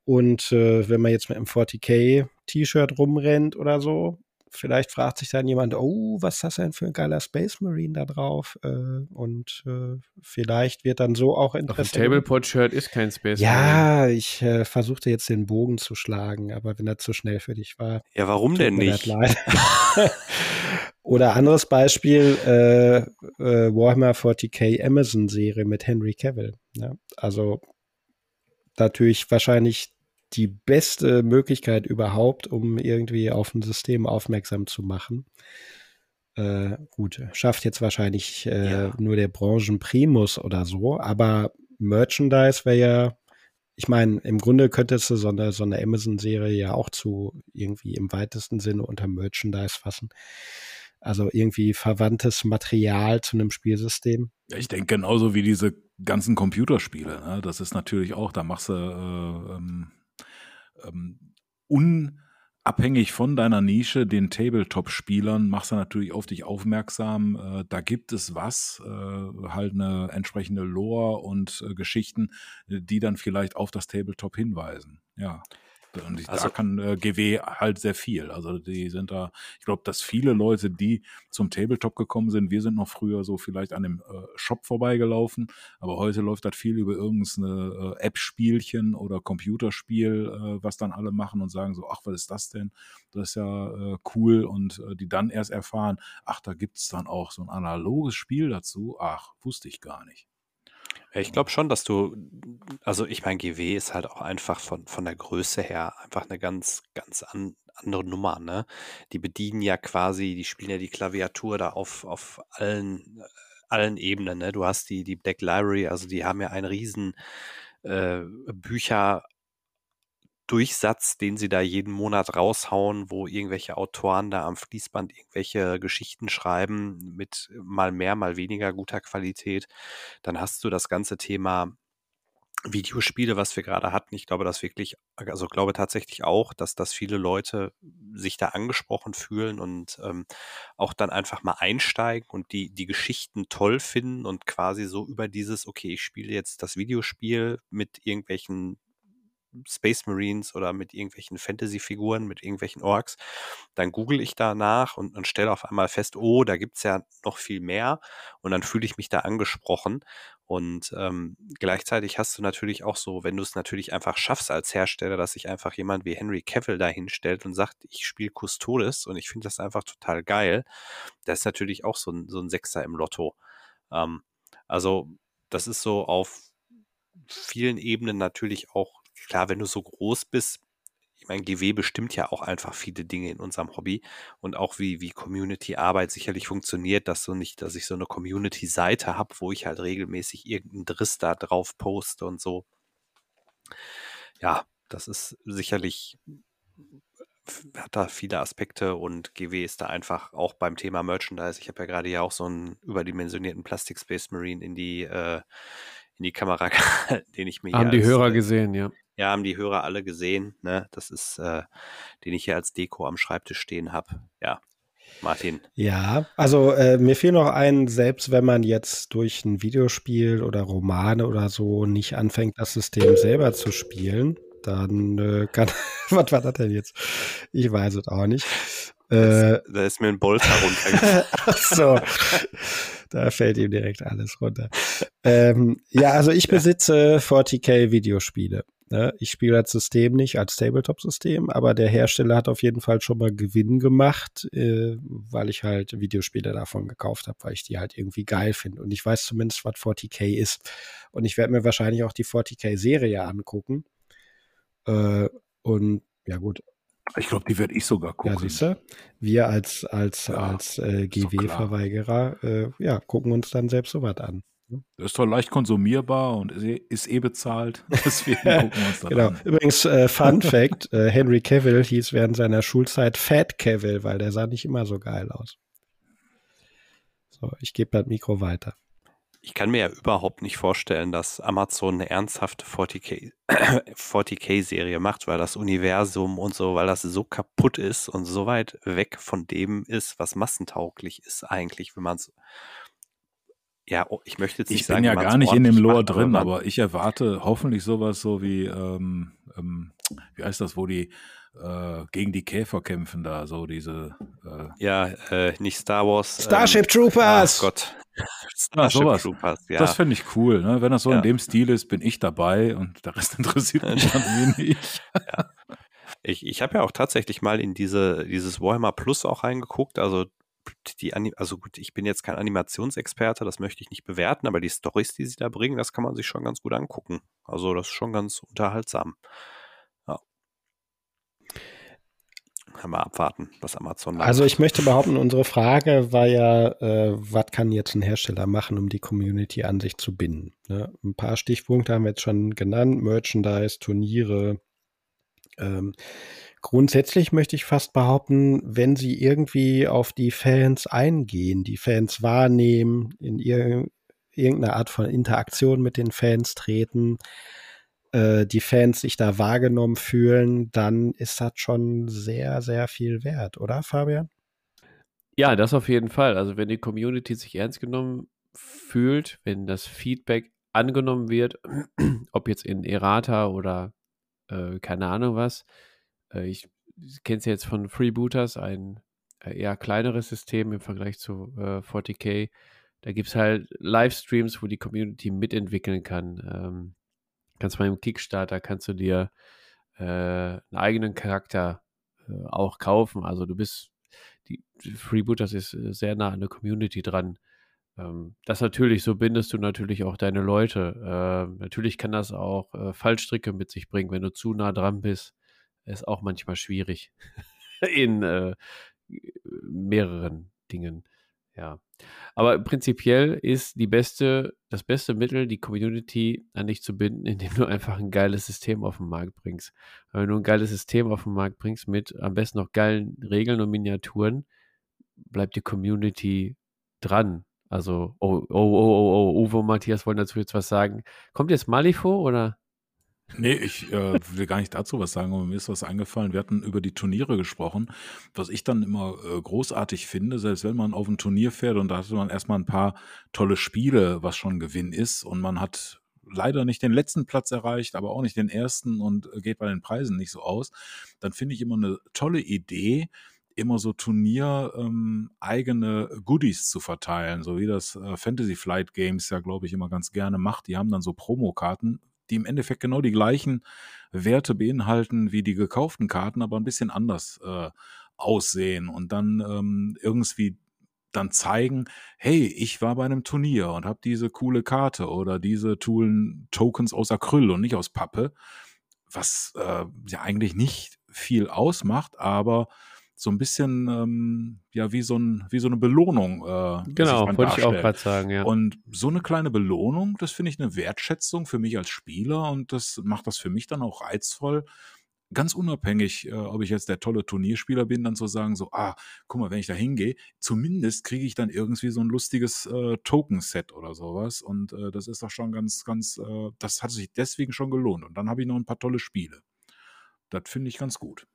Und äh, wenn man jetzt mit einem 40k-T-Shirt rumrennt oder so, vielleicht fragt sich dann jemand, oh, was ist das denn für ein geiler Space Marine da drauf? Äh, und äh, vielleicht wird dann so auch Interesse. geweckt. Tablepot-Shirt ist kein Space Marine. Ja, ich äh, versuchte jetzt den Bogen zu schlagen, aber wenn das zu schnell für dich war, Ja, warum denn das nicht? Oder anderes Beispiel, äh, äh, Warhammer 40k Amazon-Serie mit Henry Cavill. Ja? Also natürlich wahrscheinlich die beste Möglichkeit überhaupt, um irgendwie auf ein System aufmerksam zu machen. Äh, gut, schafft jetzt wahrscheinlich äh, Ja. nur der Branchenprimus oder so, aber Merchandise wäre ja, ich meine, im Grunde könntest du so eine, so eine Amazon-Serie ja auch zu irgendwie im weitesten Sinne unter Merchandise fassen. Also irgendwie verwandtes Material zu einem Spielsystem. Ja, ich denke genauso wie diese ganzen Computerspiele. Ne? Das ist natürlich auch, da machst du äh, ähm, ähm, unabhängig von deiner Nische, den Tabletop-Spielern, machst du natürlich auf dich aufmerksam. Äh, da gibt es was, äh, halt eine entsprechende Lore und äh, Geschichten, die dann vielleicht auf das Tabletop hinweisen. Ja. Und ich, Also- da kann äh, GW halt sehr viel. Also die sind da, ich glaube, dass viele Leute, die zum Tabletop gekommen sind, wir sind noch früher so vielleicht an dem äh, Shop vorbeigelaufen, aber heute läuft das viel über irgendeine äh, App-Spielchen oder Computerspiel, äh, was dann alle machen und sagen so, ach, was ist das denn? Das ist ja äh, cool und äh, die dann erst erfahren, ach, da gibt's dann auch so ein analoges Spiel dazu. Ach, wusste ich gar nicht. Ich glaube schon, dass du, also ich meine, GW ist halt auch einfach von, von der Größe her einfach eine ganz, ganz an, andere Nummer, ne? Die bedienen ja quasi, die spielen ja die Klaviatur da auf, auf allen, äh, allen Ebenen, ne? Du hast die, die Black Library, also die haben ja einen riesen äh, Bücher Durchsatz, den sie da jeden Monat raushauen, wo irgendwelche Autoren da am Fließband irgendwelche Geschichten schreiben mit mal mehr, mal weniger guter Qualität. Dann hast du das ganze Thema Videospiele, was wir gerade hatten. Ich glaube, dass wirklich, also glaube tatsächlich auch, dass, dass viele Leute sich da angesprochen fühlen und ähm, auch dann einfach mal einsteigen und die, die Geschichten toll finden und quasi so über dieses, okay, ich spiele jetzt das Videospiel mit irgendwelchen Space Marines oder mit irgendwelchen Fantasy-Figuren, mit irgendwelchen Orks, dann google ich danach und, und stelle auf einmal fest, oh, da gibt's ja noch viel mehr und dann fühle ich mich da angesprochen. Und ähm, gleichzeitig hast du natürlich auch so, wenn du es natürlich einfach schaffst als Hersteller, dass sich einfach jemand wie Henry Cavill da hinstellt und sagt, ich spiele Custodes und ich finde das einfach total geil, das ist natürlich auch so ein, so ein Sechser im Lotto. Ähm, also das ist so auf vielen Ebenen natürlich auch klar, wenn du so groß bist, ich meine, GW bestimmt ja auch einfach viele Dinge in unserem Hobby und auch wie, wie Community-Arbeit sicherlich funktioniert, dass so nicht, dass ich so eine Community-Seite habe, wo ich halt regelmäßig irgendeinen Driss da drauf poste und so. Ja, das ist sicherlich, hat da viele Aspekte und GW ist da einfach auch beim Thema Merchandise. Ich habe ja gerade ja auch so einen überdimensionierten Plastik Space Marine in die, äh, in die Kamera gehalten, den ich mir Haben die als, Hörer äh, gesehen, ja. Ja, haben die Hörer alle gesehen. Ne? Das ist, äh, den ich hier als Deko am Schreibtisch stehen habe. Ja, Martin. Ja, also äh, mir fiel noch ein, selbst wenn man jetzt durch ein Videospiel oder Romane oder so nicht anfängt, das System selber zu spielen, dann äh, kann, was war das denn jetzt? Ich weiß es auch nicht. Äh, Da ist mir ein Bolter runtergefallen. Ach so, da fällt ihm direkt alles runter. Ähm, ja, also ich besitze 40k Videospiele. Ne? Ich spiele das System nicht als Tabletop-System, aber der Hersteller hat auf jeden Fall schon mal Gewinn gemacht, äh, weil ich halt Videospiele davon gekauft habe, weil ich die halt irgendwie geil finde. Und ich weiß zumindest, was 40k ist. Und ich werde mir wahrscheinlich auch die 40k-Serie angucken. Äh, und ja gut, Ich glaube, die werde ich sogar ja, gucken. siehst du? Wir als, als, Ja, als äh. GW-Verweigerer, äh, ja, gucken uns dann selbst sowas an. Das ist doch leicht konsumierbar und ist eh, eh bezahlt. Deswegen gucken wir uns das Genau. an. Übrigens, äh, Fun Fact, äh, Henry Cavill hieß während seiner Schulzeit Fat Cavill, weil der sah nicht immer so geil aus. So, ich gebe das Mikro weiter. Ich kann mir ja überhaupt nicht vorstellen, dass Amazon eine ernsthafte 40k, 40k-Serie macht, weil das Universum und so, weil das so kaputt ist und so weit weg von dem ist, was massentauglich ist eigentlich, wenn man es ja, oh, ich möchte jetzt nicht Ich sagen, bin ja gar nicht in dem Lore macht, drin, aber ich erwarte hoffentlich sowas so wie, ähm, ähm, wie heißt das, wo die äh, gegen die Käfer kämpfen da, so diese äh, Ja, äh, nicht Star Wars. Starship ähm, Troopers! Ach Gott. Ah, Starship sowas. Troopers, ja. Das finde ich cool, ne? Wenn das so Ja. in dem Stil ist, bin ich dabei und der Rest interessiert mich dann wenig. Ich, ich habe ja auch tatsächlich mal in diese, dieses Warhammer Plus auch reingeguckt. Also die also gut, ich bin jetzt kein Animationsexperte, das möchte ich nicht bewerten, aber die Stories, die sie da bringen, das kann man sich schon ganz gut angucken. Also das ist schon ganz unterhaltsam. Ja. Mal abwarten, was Amazon da Also macht. ich möchte behaupten, unsere Frage war ja, äh, was kann jetzt ein Hersteller machen, um die Community an sich zu binden? Ne? Ein paar Stichpunkte haben wir jetzt schon genannt, Merchandise, Turniere. Ähm, grundsätzlich möchte ich fast behaupten, wenn sie irgendwie auf die Fans eingehen, die Fans wahrnehmen, in ir irgendeiner Art von Interaktion mit den Fans treten, äh, die Fans sich da wahrgenommen fühlen, dann ist das schon sehr, sehr viel wert, oder Fabian? Ja, das auf jeden Fall. Also wenn die Community sich ernst genommen fühlt, wenn das Feedback angenommen wird, ob jetzt in Errata oder äh, keine Ahnung was. Äh, ich kenne es jetzt von Freebooters, ein äh, eher kleineres System im Vergleich zu äh, 40k. Da gibt es halt Livestreams, wo die Community mitentwickeln kann. Ähm, kannst mal im Kickstarter, kannst du dir äh, einen eigenen Charakter äh, auch kaufen. Also du bist, die, Freebooters ist äh, sehr nah an der Community dran. Ähm, das natürlich, so bindest du natürlich auch deine Leute. Ähm, natürlich kann das auch Fallstricke mit sich bringen, wenn du zu nah dran bist. Ist auch manchmal schwierig in äh, mehreren Dingen. Ja. Aber prinzipiell ist die beste, das beste Mittel, die Community an dich zu binden, indem du einfach ein geiles System auf den Markt bringst. Wenn du ein geiles System auf den Markt bringst mit am besten noch geilen Regeln und Miniaturen, bleibt die Community dran. Also, oh, oh, oh, oh, oh, Uwe und Matthias wollen dazu jetzt was sagen. Kommt jetzt Malifo oder? Nee, ich äh, will gar nicht dazu was sagen, aber mir ist was eingefallen. Wir hatten über die Turniere gesprochen, was ich dann immer äh, großartig finde, selbst wenn man auf ein Turnier fährt und da hat man erstmal ein paar tolle Spiele, was schon Gewinn ist und man hat leider nicht den letzten Platz erreicht, aber auch nicht den ersten und geht bei den Preisen nicht so aus, dann finde ich immer eine tolle Idee, immer so Turnier ähm, Goodies zu verteilen, so wie das äh, Fantasy Flight Games ja, glaube ich, immer ganz gerne macht. Die haben dann so Promokarten, die im Endeffekt genau die gleichen Werte beinhalten wie die gekauften Karten, aber ein bisschen anders äh, aussehen und dann ähm, irgendwie dann zeigen, hey, ich war bei einem Turnier und habe diese coole Karte oder diese Toolen Tokens aus Acryl und nicht aus Pappe, was äh, ja eigentlich nicht viel ausmacht, aber so ein bisschen ähm, ja wie so ein wie so eine Belohnung. Äh, genau, wollte ich auch gerade sagen, ja. Und so eine kleine Belohnung, das finde ich eine Wertschätzung für mich als Spieler und das macht das für mich dann auch reizvoll. Ganz unabhängig, äh, ob ich jetzt der tolle Turnierspieler bin, dann zu sagen, so, ah, guck mal, wenn ich da hingehe, zumindest kriege ich dann irgendwie so ein lustiges äh, Token-Set oder sowas. Und äh, das ist doch schon ganz, ganz, äh, das hat sich deswegen schon gelohnt. Und dann habe ich noch ein paar tolle Spiele. Das finde ich ganz gut.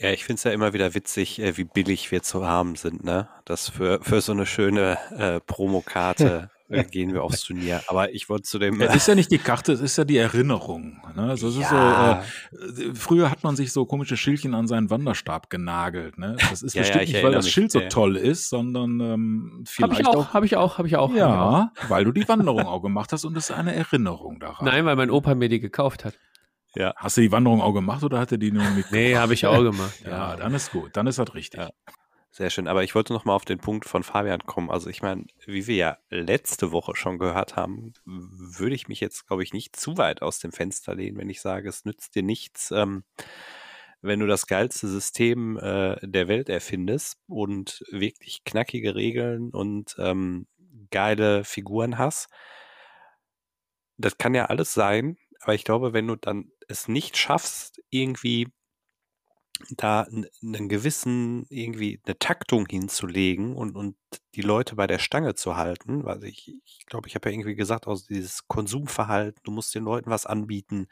Ja, ich finde es ja immer wieder witzig, äh, wie billig wir zu haben sind, ne? Das für, für so eine schöne äh, Promokarte äh, gehen wir aufs Turnier. Aber ich wollte zu dem. Es ist ja nicht die Karte, es ist ja die Erinnerung. Ne? Also es ja. ist so, äh, früher hat man sich so komische Schildchen an seinen Wanderstab genagelt. Ne? Das ist ja, bestimmt ja, nicht, weil das Schild so toll ist, sondern ähm, vielleicht hab ich auch. Habe ich auch, habe ich auch. Ja, weil du die Wanderung auch gemacht hast und es ist eine Erinnerung daran. Nein, weil mein Opa mir die gekauft hat. Ja. Hast du die Wanderung auch gemacht oder hat er die nur mitgemacht? Nee, habe ich auch gemacht. ja, ja, dann ist gut. Dann ist das richtig. Ja. Sehr schön. Aber ich wollte noch mal auf den Punkt von Fabian kommen. Also ich meine, wie wir ja letzte Woche schon gehört haben, würde ich mich jetzt, glaube ich, nicht zu weit aus dem Fenster lehnen, wenn ich sage, es nützt dir nichts, ähm, wenn du das geilste System äh, der Welt erfindest und wirklich knackige Regeln und ähm, geile Figuren hast. Das kann ja alles sein, aber ich glaube, wenn du dann es nicht schaffst, irgendwie da einen gewissen, irgendwie eine Taktung hinzulegen und, und die Leute bei der Stange zu halten, weil ich, ich glaube, ich habe ja irgendwie gesagt, aus dieses Konsumverhalten, du musst den Leuten was anbieten.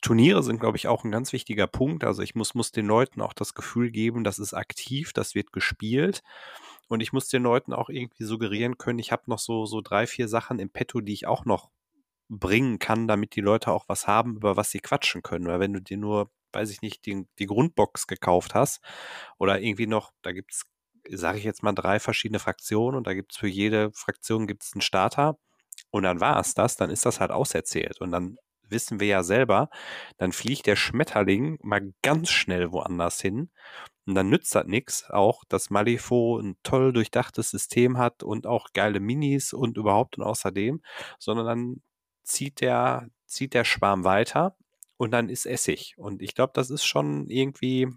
Turniere sind, glaube ich, auch ein ganz wichtiger Punkt. Also ich muss, muss den Leuten auch das Gefühl geben, das ist aktiv, das wird gespielt. Und ich muss den Leuten auch irgendwie suggerieren können, ich habe noch so, so drei, vier Sachen im Petto, die ich auch noch bringen kann, damit die Leute auch was haben, über was sie quatschen können. Weil wenn du dir nur, weiß ich nicht, die, die Grundbox gekauft hast oder irgendwie noch, da gibt es, sage ich jetzt mal, drei verschiedene Fraktionen und da gibt es für jede Fraktion gibt's einen Starter und dann war es das, dann ist das halt auserzählt und dann wissen wir ja selber, dann fliegt der Schmetterling mal ganz schnell woanders hin und dann nützt das nichts, auch dass Malifo ein toll durchdachtes System hat und auch geile Minis und überhaupt und außerdem, sondern dann zieht der, zieht der Schwarm weiter und dann ist Essig. Und ich glaube, das ist schon irgendwie,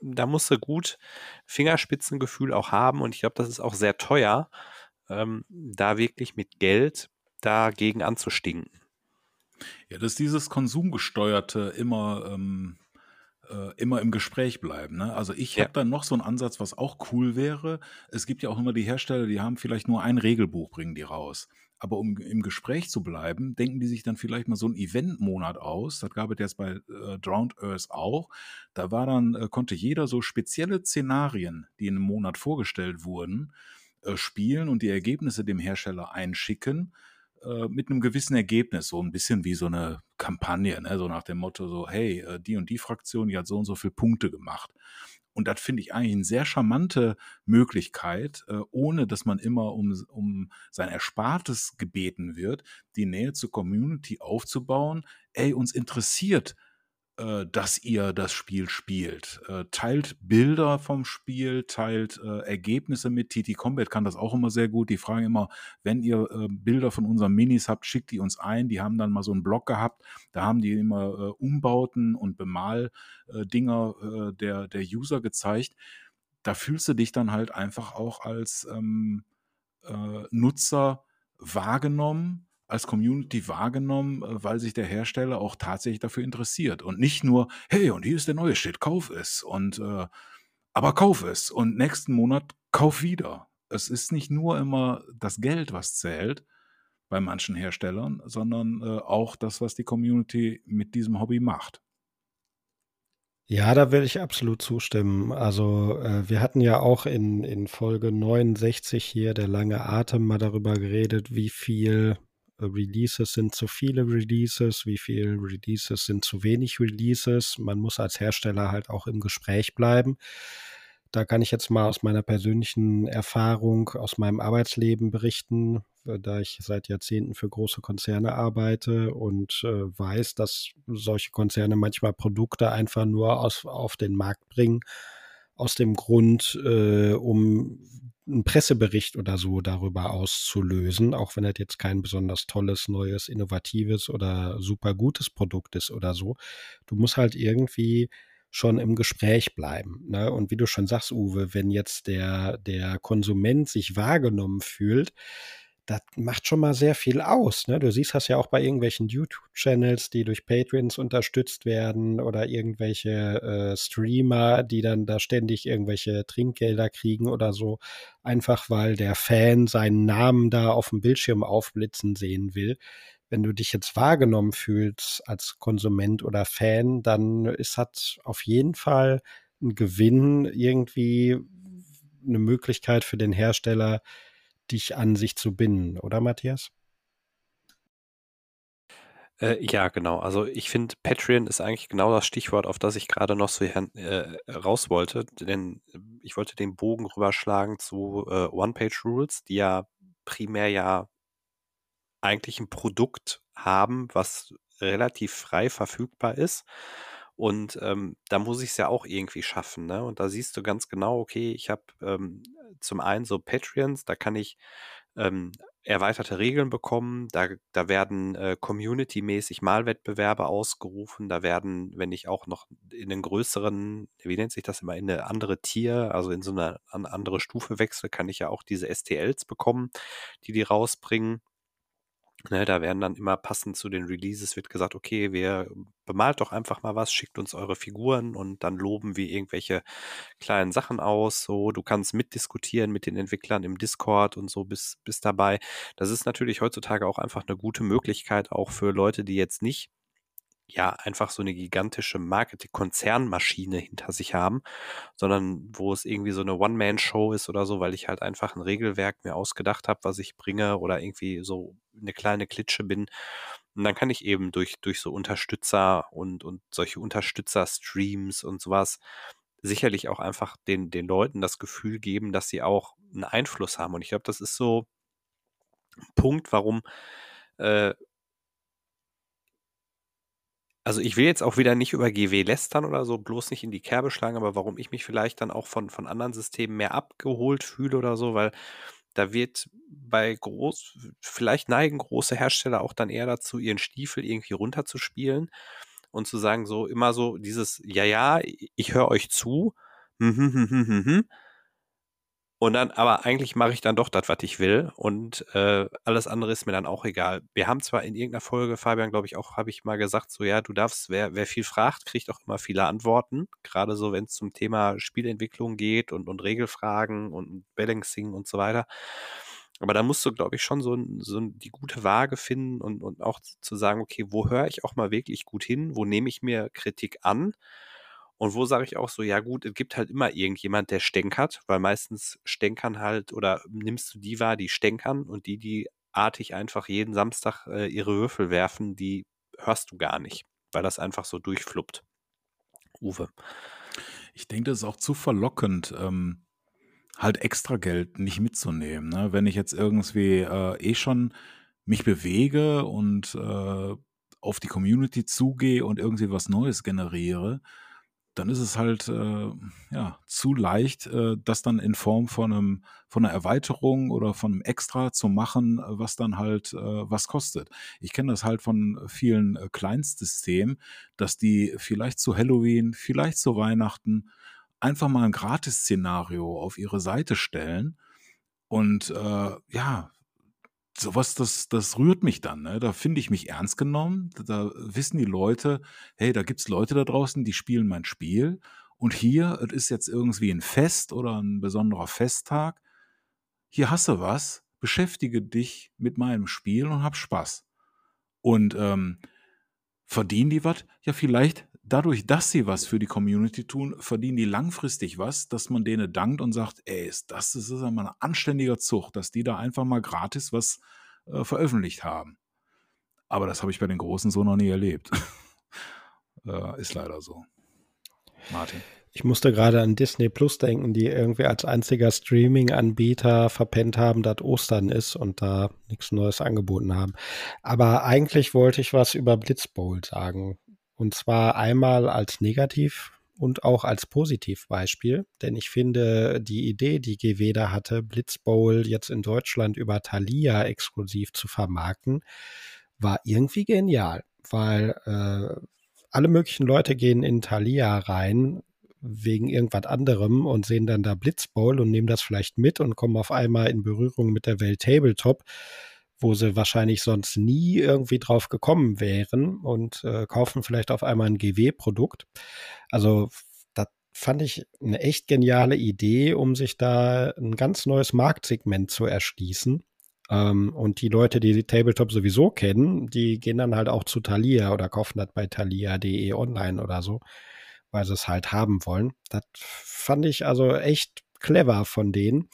da musst du gut Fingerspitzengefühl auch haben und ich glaube, das ist auch sehr teuer, ähm, da wirklich mit Geld dagegen anzustinken. Ja, dass dieses konsumgesteuerte immer ähm, äh, immer im Gespräch bleiben. Ne? Also ich ja. habe dann noch so einen Ansatz, was auch cool wäre. Es gibt ja auch immer die Hersteller, die haben vielleicht nur ein Regelbuch, bringen die raus. Aber um im Gespräch zu bleiben, denken die sich dann vielleicht mal so einen Eventmonat aus. Das gab es jetzt bei äh, Drowned Earth auch. Da war dann, äh, konnte jeder so spezielle Szenarien, die in einem Monat vorgestellt wurden, äh, spielen und die Ergebnisse dem Hersteller einschicken äh, mit einem gewissen Ergebnis, so ein bisschen wie so eine Kampagne, ne? so nach dem Motto so, hey, äh, die und die Fraktion, die hat so und so viele Punkte gemacht. Und das finde ich eigentlich eine sehr charmante Möglichkeit, äh, ohne dass man immer um, um sein Erspartes gebeten wird, die Nähe zur Community aufzubauen. Ey, uns interessiert, äh, dass ihr das Spiel spielt. Äh, teilt Bilder vom Spiel, teilt äh, Ergebnisse mit. TT Combat kann das auch immer sehr gut. Die fragen immer, wenn ihr äh, Bilder von unseren Minis habt, schickt die uns ein. Die haben dann mal so einen Blog gehabt. Da haben die immer Umbauten und Bemaldinger der, der User gezeigt. Da fühlst du dich dann halt einfach auch als ähm, Nutzer wahrgenommen als Community wahrgenommen, äh, weil sich der Hersteller auch tatsächlich dafür interessiert und nicht nur, hey, und hier ist der neue Shit, kauf es und äh, aber kauf es und nächsten Monat kauf wieder. Es ist nicht nur immer das Geld, was zählt bei manchen Herstellern, sondern äh, auch das, was die Community mit diesem Hobby macht. Ja, da will ich absolut zustimmen. Also äh, wir hatten ja auch in, in Folge 69 hier der lange Atem mal darüber geredet, wie viel Releases sind zu viele Releases, wie viele Releases sind zu wenig Releases. Man muss als Hersteller halt auch im Gespräch bleiben. Da kann ich jetzt mal aus meiner persönlichen Erfahrung, aus meinem Arbeitsleben berichten, äh, da ich seit Jahrzehnten für große Konzerne arbeite und äh, weiß, dass solche Konzerne manchmal Produkte einfach nur aus, auf den Markt bringen, aus dem Grund, äh, um einen Pressebericht oder so darüber auszulösen, auch wenn das jetzt kein besonders tolles, neues, innovatives oder super gutes Produkt ist oder so. Du musst halt irgendwie schon im Gespräch bleiben. Ne? Und wie du schon sagst, Uwe, wenn jetzt der, der Konsument sich wahrgenommen fühlt, das macht schon mal sehr viel aus. Ne? Du siehst das ja auch bei irgendwelchen YouTube-Channels, die durch Patreons unterstützt werden oder irgendwelche äh, Streamer, die dann da ständig irgendwelche Trinkgelder kriegen oder so, einfach weil der Fan seinen Namen da auf dem Bildschirm aufblitzen sehen will. Wenn du dich jetzt wahrgenommen fühlst als Konsument oder Fan, dann ist das auf jeden Fall ein Gewinn, irgendwie eine Möglichkeit für den Hersteller, dich an sich zu binden, oder Matthias? Äh, ja, genau. Also ich finde, Patreon ist eigentlich genau das Stichwort, auf das ich gerade noch so äh, raus wollte. Denn äh, ich wollte den Bogen rüberschlagen zu äh, One-Page-Rules, die ja primär ja eigentlich ein Produkt haben, was relativ frei verfügbar ist. Und ähm, da muss ich es ja auch irgendwie schaffen. Ne? Und da siehst du ganz genau, okay, ich habe ähm, zum einen so Patreons, da kann ich ähm, erweiterte Regeln bekommen, da, da werden äh, community-mäßig Malwettbewerbe ausgerufen, da werden, wenn ich auch noch in einen größeren, wie nennt sich das immer, in eine andere Tier, also in so eine, eine andere Stufe wechsle, kann ich ja auch diese STLs bekommen, die die rausbringen. Ne, da werden dann immer passend zu den Releases wird gesagt, okay, wir bemalt doch einfach mal was, schickt uns eure Figuren und dann loben wir irgendwelche kleinen Sachen aus. So, du kannst mitdiskutieren mit den Entwicklern im Discord und so bis, bis dabei. Das ist natürlich heutzutage auch einfach eine gute Möglichkeit, auch für Leute, die jetzt nicht ja einfach so eine gigantische Marketing-Konzernmaschine hinter sich haben, sondern wo es irgendwie so eine One-Man-Show ist oder so, weil ich halt einfach ein Regelwerk mir ausgedacht habe, was ich bringe oder irgendwie so eine kleine Klitsche bin. Und dann kann ich eben durch, durch so Unterstützer und, und solche Unterstützer-Streams und sowas sicherlich auch einfach den, den Leuten das Gefühl geben, dass sie auch einen Einfluss haben. Und ich glaube, das ist so ein Punkt, warum äh, also ich will jetzt auch wieder nicht über GW lästern oder so, bloß nicht in die Kerbe schlagen, aber warum ich mich vielleicht dann auch von, von anderen Systemen mehr abgeholt fühle oder so, weil da wird bei groß, vielleicht neigen große Hersteller auch dann eher dazu, ihren Stiefel irgendwie runterzuspielen und zu sagen, so immer so dieses, ja, ja, ich höre euch zu, hm, hm, hm, hm, hm, hm. Und dann, aber eigentlich mache ich dann doch das, was ich will. Und äh, alles andere ist mir dann auch egal. Wir haben zwar in irgendeiner Folge, Fabian, glaube ich, auch, habe ich mal gesagt, so ja, du darfst, wer, wer viel fragt, kriegt auch immer viele Antworten. Gerade so, wenn es zum Thema Spielentwicklung geht und, und Regelfragen und Balancing und so weiter. Aber da musst du, glaube ich, schon so, so die gute Waage finden und, und auch zu sagen, okay, wo höre ich auch mal wirklich gut hin? Wo nehme ich mir Kritik an? Und wo sage ich auch so, ja gut, es gibt halt immer irgendjemand, der stänkert, weil meistens stänkern halt oder nimmst du die wahr, die stänkern und die, die artig einfach jeden Samstag äh, ihre Würfel werfen, die hörst du gar nicht, weil das einfach so durchfluppt. Uwe. Ich denke, das ist auch zu verlockend, ähm, halt extra Geld nicht mitzunehmen. Ne? Wenn ich jetzt irgendwie äh, eh schon mich bewege und äh, auf die Community zugehe und irgendwie was Neues generiere, dann ist es halt äh, ja, zu leicht, äh, das dann in Form von, einem, von einer Erweiterung oder von einem Extra zu machen, was dann halt äh, was kostet. Ich kenne das halt von vielen äh, Kleinstsystemen, dass die vielleicht zu Halloween, vielleicht zu Weihnachten einfach mal ein Gratis-Szenario auf ihre Seite stellen und äh, ja, sowas, das, das rührt mich dann. Ne? Da finde ich mich ernst genommen. Da wissen die Leute, hey, da gibt es Leute da draußen, die spielen mein Spiel. Und hier, es ist jetzt irgendwie ein Fest oder ein besonderer Festtag. Hier hast du was, beschäftige dich mit meinem Spiel und hab Spaß. Und ähm, verdienen die was? Ja, vielleicht dadurch, dass sie was für die Community tun, verdienen die langfristig was, dass man denen dankt und sagt, ey, ist das, das ist einmal ein anständiger Zug, dass die da einfach mal gratis was äh, veröffentlicht haben. Aber das habe ich bei den Großen so noch nie erlebt. äh, ist leider so. Martin. Ich musste gerade an Disney Plus denken, die irgendwie als einziger Streaming-Anbieter verpennt haben, dass Ostern ist und da nichts Neues angeboten haben. Aber eigentlich wollte ich was über Blitzbowl sagen. Und zwar einmal als Negativ und auch als Positivbeispiel, denn ich finde die Idee, die GW da hatte, Blitzbowl jetzt in Deutschland über Thalia exklusiv zu vermarkten, war irgendwie genial, weil äh, alle möglichen Leute gehen in Thalia rein wegen irgendwas anderem und sehen dann da Blitzbowl und nehmen das vielleicht mit und kommen auf einmal in Berührung mit der Welt Tabletop wo sie wahrscheinlich sonst nie irgendwie drauf gekommen wären und äh, kaufen vielleicht auf einmal ein GW-Produkt. Also das fand ich eine echt geniale Idee, um sich da ein ganz neues Marktsegment zu erschließen. Ähm, und die Leute, die die Tabletop sowieso kennen, die gehen dann halt auch zu Thalia oder kaufen das bei thalia.de online oder so, weil sie es halt haben wollen. Das fand ich also echt clever von denen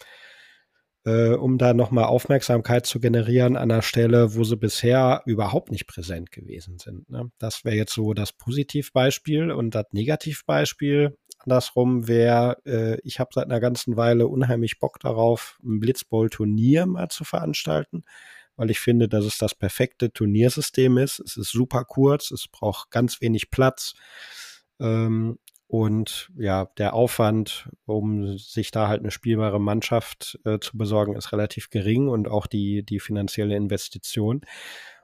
äh, um da nochmal Aufmerksamkeit zu generieren an einer Stelle, wo sie bisher überhaupt nicht präsent gewesen sind. Ne? Das wäre jetzt so das Positivbeispiel und das Negativbeispiel andersrum wäre, äh, ich habe seit einer ganzen Weile unheimlich Bock darauf, ein Blitzbowl-Turnier mal zu veranstalten, weil ich finde, dass es das perfekte Turniersystem ist. Es ist super kurz, es braucht ganz wenig Platz. Ähm, und ja, der Aufwand, um sich da halt eine spielbare Mannschaft äh, zu besorgen, ist relativ gering und auch die, die finanzielle Investition.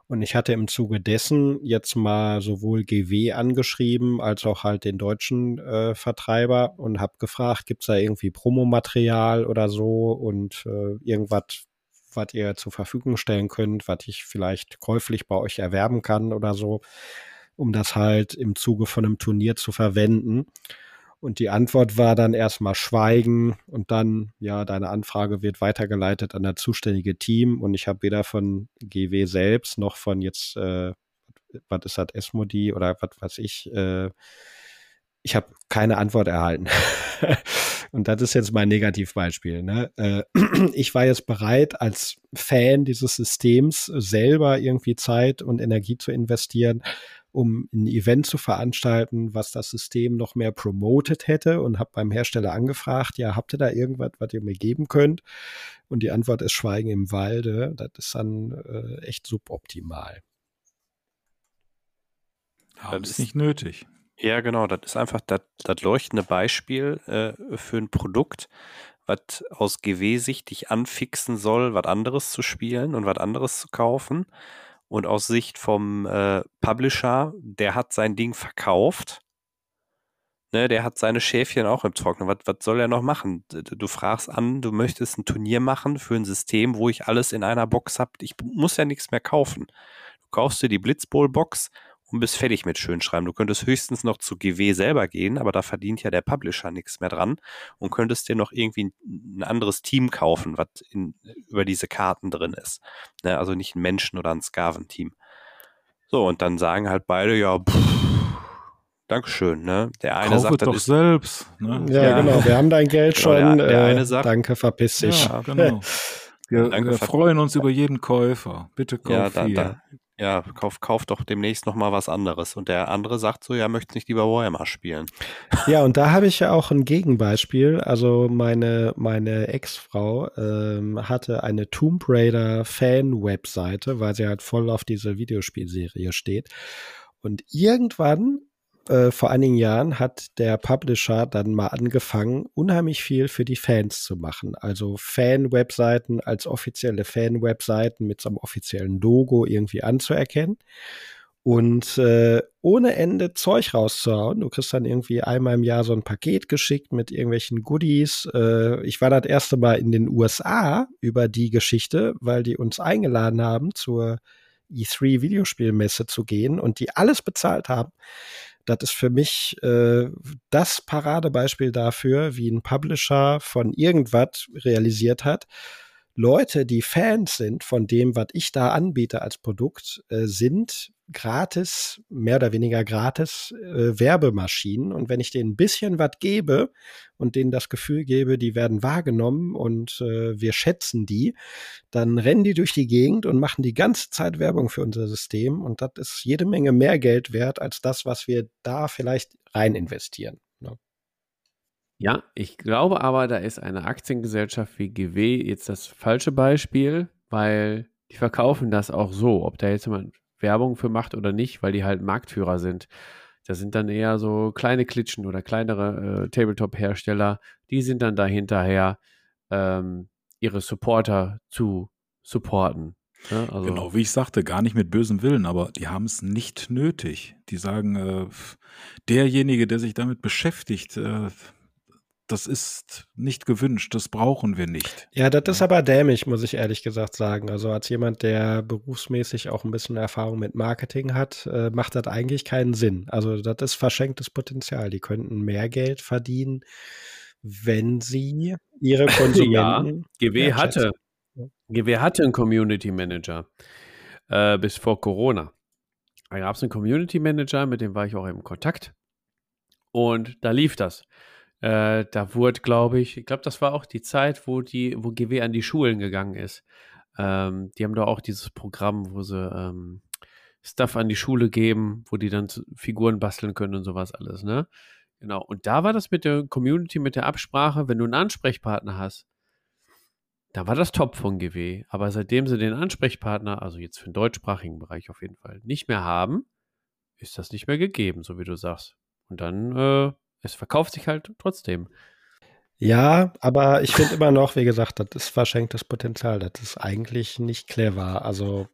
Und ich hatte im Zuge dessen jetzt mal sowohl GW angeschrieben als auch halt den deutschen äh, Vertreiber und habe gefragt, gibt's da irgendwie Promomaterial oder so und äh, irgendwas, was ihr zur Verfügung stellen könnt, was ich vielleicht käuflich bei euch erwerben kann oder so um das halt im Zuge von einem Turnier zu verwenden. Und die Antwort war dann erstmal Schweigen und dann, ja, deine Anfrage wird weitergeleitet an das zuständige Team und ich habe weder von GW selbst noch von jetzt, äh, was ist das, Esmodi oder was weiß ich, äh, ich habe keine Antwort erhalten. und das ist jetzt mein Negativbeispiel. Ne? Äh, ich war jetzt bereit, als Fan dieses Systems selber irgendwie Zeit und Energie zu investieren, um ein Event zu veranstalten, was das System noch mehr promoted hätte und habe beim Hersteller angefragt, ja, habt ihr da irgendwas, was ihr mir geben könnt? Und die Antwort ist Schweigen im Walde. Das ist dann äh, echt suboptimal. Ja, das ist nicht nötig. Ja, genau. Das ist einfach das, das leuchtende Beispiel äh, für ein Produkt, was aus GW-Sicht dich anfixen soll, was anderes zu spielen und was anderes zu kaufen. Und aus Sicht vom äh, Publisher, der hat sein Ding verkauft. Ne, der hat seine Schäfchen auch im Trocknen. Was, was soll er noch machen? Du fragst an, du möchtest ein Turnier machen für ein System, wo ich alles in einer Box habe. Ich muss ja nichts mehr kaufen. Du kaufst dir die Blitzbowl-Box und bist fertig mit Schönschreiben. Du könntest höchstens noch zu GW selber gehen, aber da verdient ja der Publisher nichts mehr dran und könntest dir noch irgendwie ein, anderes Team kaufen, was in, über diese Karten drin ist. Ne? Also nicht ein Menschen- oder ein Skaven-Team. So, und dann sagen halt beide, ja, pff, Dankeschön, ne? Der eine Kauf sagt, doch ist, selbst. Ne? Ja, ja, genau. Wir haben dein Geld genau, schon. der, der äh, eine sagt, danke, verpiss dich. Ja, genau. Wir, wir freuen uns über jeden Käufer. Bitte kauf Ja, da, hier. da, ja kauf, kauf doch demnächst noch mal was anderes. Und der andere sagt so, ja, möchte nicht lieber Warhammer spielen. Ja, und da habe ich ja auch ein Gegenbeispiel. Also meine, meine Ex-Frau ähm, hatte eine Tomb Raider Fan-Webseite, weil sie halt voll auf diese Videospielserie steht. Und irgendwann, äh, vor einigen Jahren, hat der Publisher dann mal angefangen, unheimlich viel für die Fans zu machen. Also Fan-Webseiten als offizielle Fan-Webseiten mit so einem offiziellen Logo irgendwie anzuerkennen und äh, ohne Ende Zeug rauszuhauen. Du kriegst dann irgendwie einmal im Jahr so ein Paket geschickt mit irgendwelchen Goodies. Äh, ich war das erste Mal in den USA über die Geschichte, weil die uns eingeladen haben, zur E3 Videospielmesse zu gehen und die alles bezahlt haben. Das ist für mich äh, das Paradebeispiel dafür, wie ein Publisher von irgendwas realisiert hat. Leute, die Fans sind von dem, was ich da anbiete als Produkt, äh, sind gratis, mehr oder weniger gratis äh, Werbemaschinen. Und wenn ich denen ein bisschen was gebe und denen das Gefühl gebe, die werden wahrgenommen und äh, wir schätzen die, dann rennen die durch die Gegend und machen die ganze Zeit Werbung für unser System. Und das ist jede Menge mehr Geld wert als das, was wir da vielleicht rein investieren. Ne? Ja, ich glaube aber, da ist eine Aktiengesellschaft wie GW jetzt das falsche Beispiel, weil die verkaufen das auch so, ob da jetzt jemand Werbung für macht oder nicht, weil die halt Marktführer sind. Das sind dann eher so kleine Klitschen oder kleinere äh, Tabletop-Hersteller, die sind dann da hinterher, ähm, ihre Supporter zu supporten. Ne? Also, Genau, wie ich sagte, gar nicht mit bösem Willen, aber die haben es nicht nötig. Die sagen, äh, derjenige, der sich damit beschäftigt, äh, das ist nicht gewünscht, das brauchen wir nicht. Ja, das ist aber dämlich, muss ich ehrlich gesagt sagen. Also als jemand, der berufsmäßig auch ein bisschen Erfahrung mit Marketing hat, äh, macht das eigentlich keinen Sinn. Also das ist verschenktes Potenzial. Die könnten mehr Geld verdienen, wenn sie ihre Konsumenten. GW hatte, Ja. GW hatte einen Community Manager äh, bis vor Corona. Da gab es einen Community Manager, mit dem war ich auch im Kontakt. Und da lief das. Äh, da wurde, glaube ich, ich glaube, das war auch die Zeit, wo die, wo GW an die Schulen gegangen ist. Ähm, die haben da auch dieses Programm, wo sie ähm, Stuff an die Schule geben, wo die dann Figuren basteln können und sowas alles, ne? Genau. Und da war das mit der Community, mit der Absprache, wenn du einen Ansprechpartner hast, da war das top von GW. Aber seitdem sie den Ansprechpartner, also jetzt für den deutschsprachigen Bereich auf jeden Fall, nicht mehr haben, ist das nicht mehr gegeben, so wie du sagst. Und dann, äh, es verkauft sich halt trotzdem. Ja, aber ich finde immer noch, wie gesagt, das ist verschenktes Potenzial. Das ist eigentlich nicht clever. Also,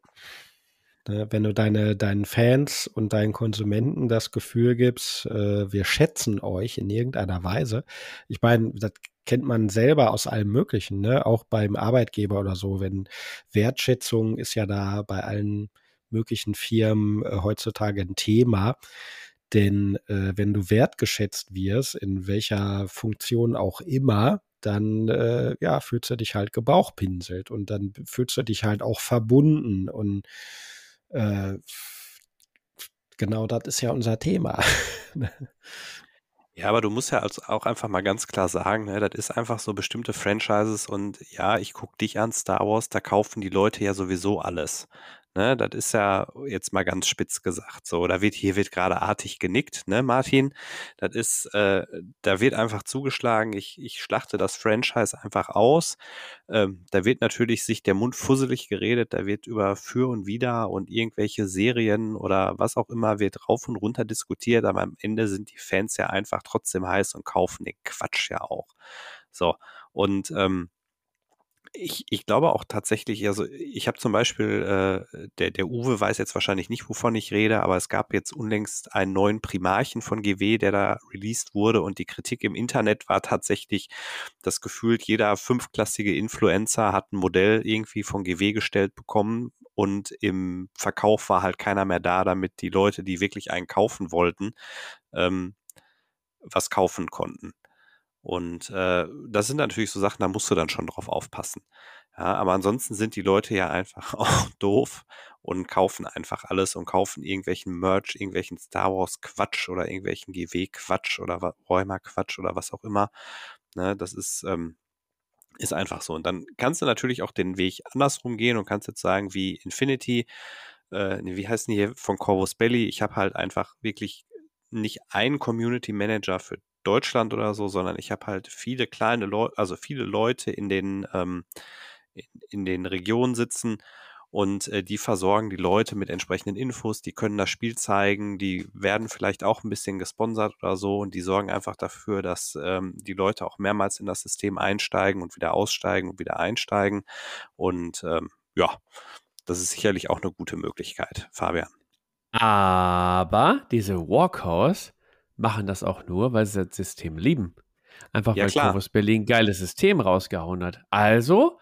ne, wenn du deine, deinen Fans und deinen Konsumenten das Gefühl gibst, äh, wir schätzen euch in irgendeiner Weise. Ich meine, das kennt man selber aus allem Möglichen, ne? Auch beim Arbeitgeber oder so. Wenn Wertschätzung ist ja da bei allen möglichen Firmen äh, heutzutage ein Thema. Denn äh, wenn du wertgeschätzt wirst, in welcher Funktion auch immer, dann äh, ja, fühlst du dich halt gebauchpinselt und dann fühlst du dich halt auch verbunden. Und äh, genau das ist ja unser Thema. Ja, aber du musst ja als auch einfach mal ganz klar sagen, ne, das ist einfach so bestimmte Franchises und ja, ich gucke dich an, Star Wars, da kaufen die Leute ja sowieso alles. Ne, das ist ja jetzt mal ganz spitz gesagt. So, da wird, hier wird gerade artig genickt, ne, Martin? Das ist, äh, da wird einfach zugeschlagen, ich, ich schlachte das Franchise einfach aus. Ähm, da wird natürlich sich der Mund fusselig geredet, da wird über für und wider und irgendwelche Serien oder was auch immer wird rauf und runter diskutiert, aber am Ende sind die Fans ja einfach trotzdem heiß und kaufen den Quatsch ja auch. So, und ähm, ich, ich glaube auch tatsächlich, also ich habe zum Beispiel, äh, der, der Uwe weiß jetzt wahrscheinlich nicht, wovon ich rede, aber es gab jetzt unlängst einen neuen Primarchen von GW, der da released wurde und die Kritik im Internet war tatsächlich, dass gefühlt jeder fünfklassige Influencer hat ein Modell irgendwie von GW gestellt bekommen und im Verkauf war halt keiner mehr da, damit die Leute, die wirklich einen kaufen wollten, ähm, was kaufen konnten. Und äh, das sind natürlich so Sachen, da musst du dann schon drauf aufpassen. Ja, aber ansonsten sind die Leute ja einfach auch doof und kaufen einfach alles und kaufen irgendwelchen Merch, irgendwelchen Star Wars Quatsch oder irgendwelchen GW Quatsch oder Räumer Quatsch oder was auch immer. Ne, das ist, ähm, Ist einfach so. Und dann kannst du natürlich auch den Weg andersrum gehen und kannst jetzt sagen, wie Infinity, äh, wie heißt denn hier von Corvus Belly? Ich habe halt einfach wirklich nicht einen Community Manager für Deutschland oder so, sondern ich habe halt viele kleine Leute, also viele Leute in den, ähm, in, den Regionen sitzen und äh, die versorgen die Leute mit entsprechenden Infos, die können das Spiel zeigen, die werden vielleicht auch ein bisschen gesponsert oder so und die sorgen einfach dafür, dass ähm, die Leute auch mehrmals in das System einsteigen und wieder aussteigen und wieder einsteigen und ähm, ja, das ist sicherlich auch eine gute Möglichkeit, Fabian. Aber diese Walkhouse machen das auch nur, weil sie das System lieben. Einfach Ja, weil klar. Corvus Berlin ein geiles System rausgehauen hat. Also,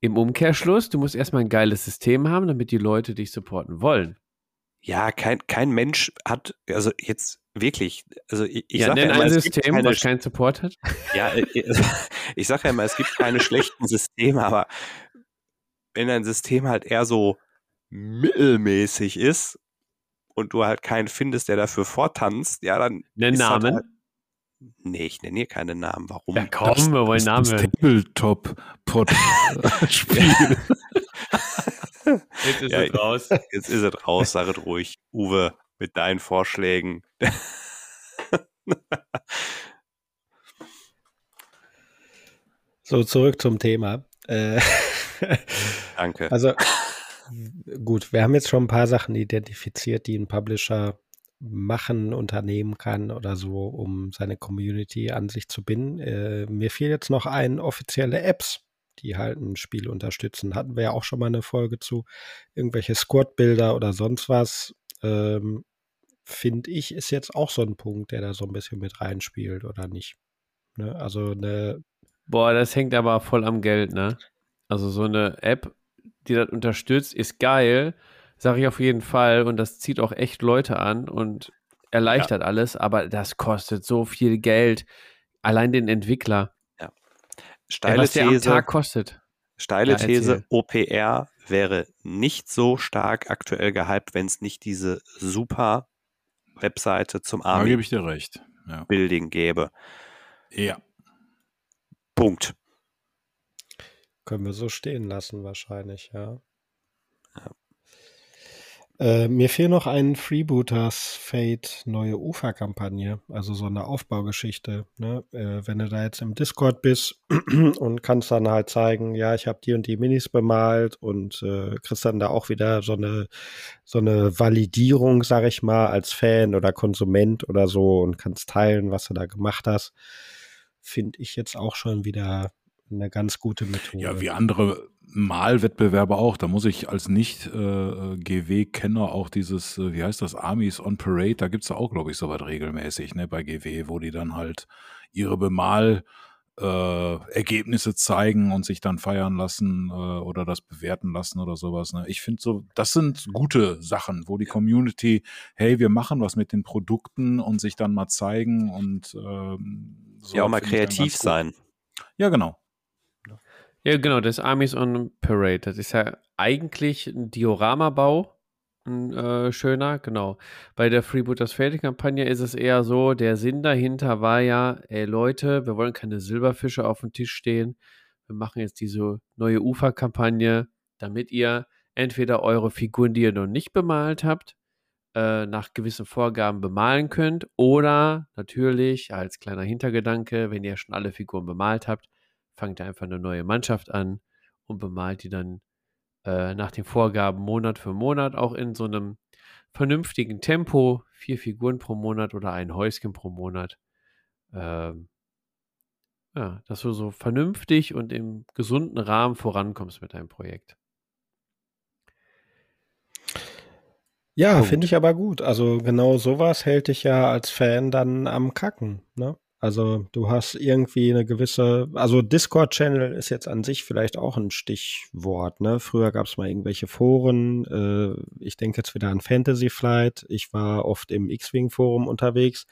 im Umkehrschluss, du musst erstmal ein geiles System haben, damit die Leute dich supporten wollen. Ja, kein, kein Mensch hat, also jetzt wirklich, also ich, ich ja, sage ja immer, ein System, keine, was keinen Support hat. ja, äh, äh, ich sage ja immer, es gibt keine schlechten Systeme, aber wenn ein System halt eher so mittelmäßig ist und du halt keinen findest, der dafür vortanzt, ja, dann Nenn Namen. halt- Nee, ich nenne hier keine Namen. Warum? Ja, komm, wir wollen Das, Namen das hören. Tabletop-Pod-Spiel. Jetzt ist Ja, es raus. Jetzt ist es raus, sag es ruhig. Uwe, mit deinen Vorschlägen. So, zurück zum Thema. Äh, Danke. also, gut, wir haben jetzt schon ein paar Sachen identifiziert, die ein Publisher machen, unternehmen kann oder so, um seine Community an sich zu binden. Äh, mir fiel jetzt noch ein, offizielle Apps, die halt ein Spiel unterstützen. Hatten wir ja auch schon mal eine Folge zu. Irgendwelche Squad-Bilder oder sonst was. Ähm, Finde ich, ist jetzt auch so ein Punkt, der da so ein bisschen mit reinspielt, oder nicht? Ne? Also eine Boah, das hängt aber voll am Geld, ne? Also so eine App, die das unterstützt, ist geil, sage ich auf jeden Fall. Und das zieht auch echt Leute an und erleichtert alles, aber das kostet so viel Geld. Allein den Entwickler. Ja, Steile was der am These, Tag kostet. steile Ja, These. OPR wäre nicht so stark aktuell gehypt, wenn es nicht diese super Webseite zum Da gebe Army ich dir recht. Ja. Building gäbe. ja. Punkt. Können wir so stehen lassen, wahrscheinlich, ja. Ja. Äh, mir fehlt noch ein Freebooters Fate neue Ufer-Kampagne, also so eine Aufbaugeschichte. Ne? Äh, wenn du da jetzt im Discord bist und kannst dann halt zeigen, ja, ich habe die und die Minis bemalt und äh, kriegst dann da auch wieder so eine so eine Validierung, sag ich mal, als Fan oder Konsument oder so und kannst teilen, was du da gemacht hast, finde ich jetzt auch schon wieder eine ganz gute Methode. Ja, wie andere Malwettbewerbe auch. Da muss ich als Nicht-GW-Kenner auch dieses, äh, wie heißt das, Armies on Parade, da gibt's ja auch, glaube ich, sowas regelmäßig, ne, bei GW, wo die dann halt ihre Bemal- äh, Ergebnisse zeigen und sich dann feiern lassen äh, oder das bewerten lassen oder sowas. Ne? Ich finde so, das sind gute Sachen, wo die Community, hey, wir machen was mit den Produkten und sich dann mal zeigen und ähm, so ja, auch mal kreativ sein. Ja, genau. Ja, genau, das Armies on Parade. Das ist ja eigentlich ein Dioramabau. Ein äh, schöner, genau. Bei der Freebooters Fate-Kampagne ist es eher so, der Sinn dahinter war ja, ey Leute, wir wollen keine Silberfische auf dem Tisch stehen. Wir machen jetzt diese neue Ufer-Kampagne, damit ihr entweder eure Figuren, die ihr noch nicht bemalt habt, äh, nach gewissen Vorgaben bemalen könnt oder natürlich als kleiner Hintergedanke, wenn ihr schon alle Figuren bemalt habt, fangt ihr einfach eine neue Mannschaft an und bemalt die dann äh, nach den Vorgaben Monat für Monat auch in so einem vernünftigen Tempo, vier Figuren pro Monat oder ein Häuschen pro Monat. Ähm, ja, dass du so vernünftig und im gesunden Rahmen vorankommst mit deinem Projekt. Ja, finde ich aber gut. Also genau sowas hält dich ja als Fan dann am Kacken, ne? Also du hast irgendwie eine gewisse, also Discord-Channel ist jetzt an sich vielleicht auch ein Stichwort, ne? Früher gab es mal irgendwelche Foren, äh, ich denke jetzt wieder an Fantasy Flight, ich war oft im X-Wing-Forum unterwegs.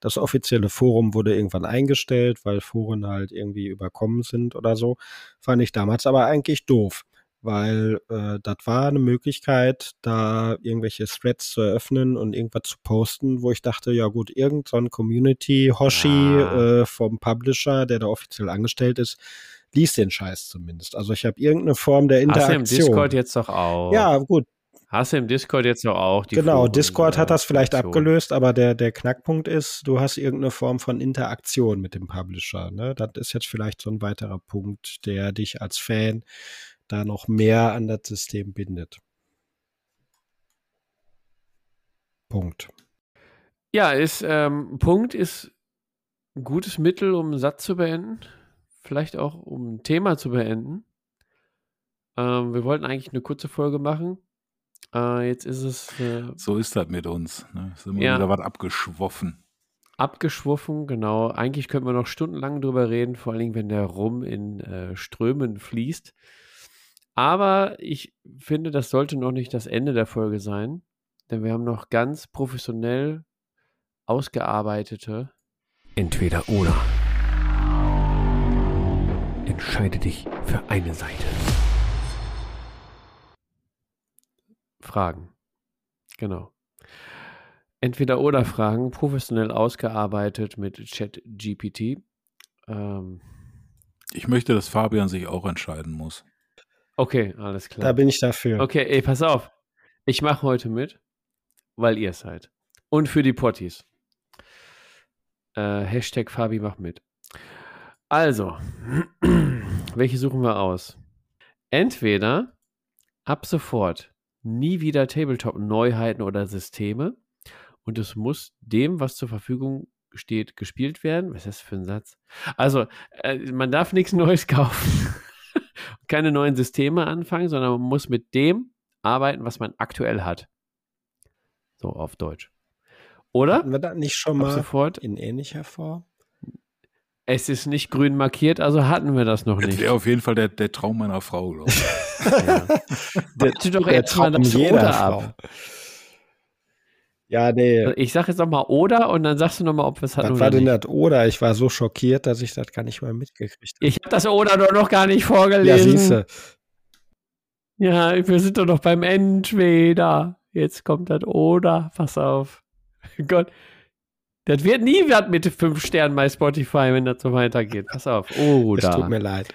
Das offizielle Forum wurde irgendwann eingestellt, weil Foren halt irgendwie überkommen sind oder so. Fand ich damals aber eigentlich doof weil äh, das war eine Möglichkeit, da irgendwelche Threads zu eröffnen und irgendwas zu posten, wo ich dachte, ja gut, irgend so Community-Hoshi Ah. äh, vom Publisher, der da offiziell angestellt ist, lies den Scheiß zumindest. Also ich habe irgendeine Form der Hast du Interaktion. im Discord jetzt doch auch. ja, gut, Hast du im Discord jetzt doch auch. Die genau. Foren- Discord hat das vielleicht Funktion. abgelöst, aber der, der Knackpunkt ist, du hast irgendeine Form von Interaktion mit dem Publisher. Ne? Das ist jetzt vielleicht so ein weiterer Punkt, der dich als Fan da noch mehr an das System bindet. Punkt. Ja, ist, ähm, Punkt ist ein gutes Mittel, um einen Satz zu beenden. Vielleicht auch, um ein Thema zu beenden. Ähm, wir wollten eigentlich eine kurze Folge machen. Äh, jetzt ist es äh, So ist das mit uns. Ne? Ist immer Ja. wieder was abgeschwoffen. abgeschwoffen, genau. Eigentlich könnten wir noch stundenlang drüber reden, vor allen Dingen, wenn der Rum in äh, Strömen fließt. Aber ich finde, das sollte noch nicht das Ende der Folge sein, denn wir haben noch ganz professionell ausgearbeitete Entweder oder. Entscheide dich für eine Seite. Fragen. Genau. Entweder oder Fragen, professionell ausgearbeitet mit ChatGPT. Ähm, Ich möchte, dass Fabian sich auch entscheiden muss. Okay, alles klar. Da bin ich dafür. Okay, ey, pass auf. Ich mache heute mit, weil ihr es seid. Und für die Potties. Äh, Hashtag Fabi macht mit. Also, welche suchen wir aus? Entweder ab sofort nie wieder Tabletop-Neuheiten oder Systeme und es muss dem, was zur Verfügung steht, gespielt werden. Was ist das für ein Satz? Also, äh, man darf nichts Neues kaufen. Keine neuen Systeme anfangen, sondern man muss mit dem arbeiten, was man aktuell hat. So auf Deutsch. Oder? Hatten wir das nicht schon mal sofort. in ähnlicher Form? Es ist nicht grün markiert, also hatten wir das noch Das nicht. wäre auf jeden Fall der, der Traum meiner Frau, glaube ich. Ja. Der, der jetzt mal Traum das jeder Frau. ab. Ja, nee. Ich sag jetzt nochmal oder und dann sagst du nochmal, ob wir es hatten Was oder war denn nicht. das oder? Ich war so schockiert, dass ich das gar nicht mal mitgekriegt habe. Ich habe das oder doch noch gar nicht Ja, vorgelesen. siehste. Ja, wir sind doch noch beim Entweder. Jetzt kommt das oder. Pass auf. Gott. Das wird nie was mit fünf Sternen bei Spotify, wenn das so weitergeht. Pass auf. Es Oder. tut mir leid.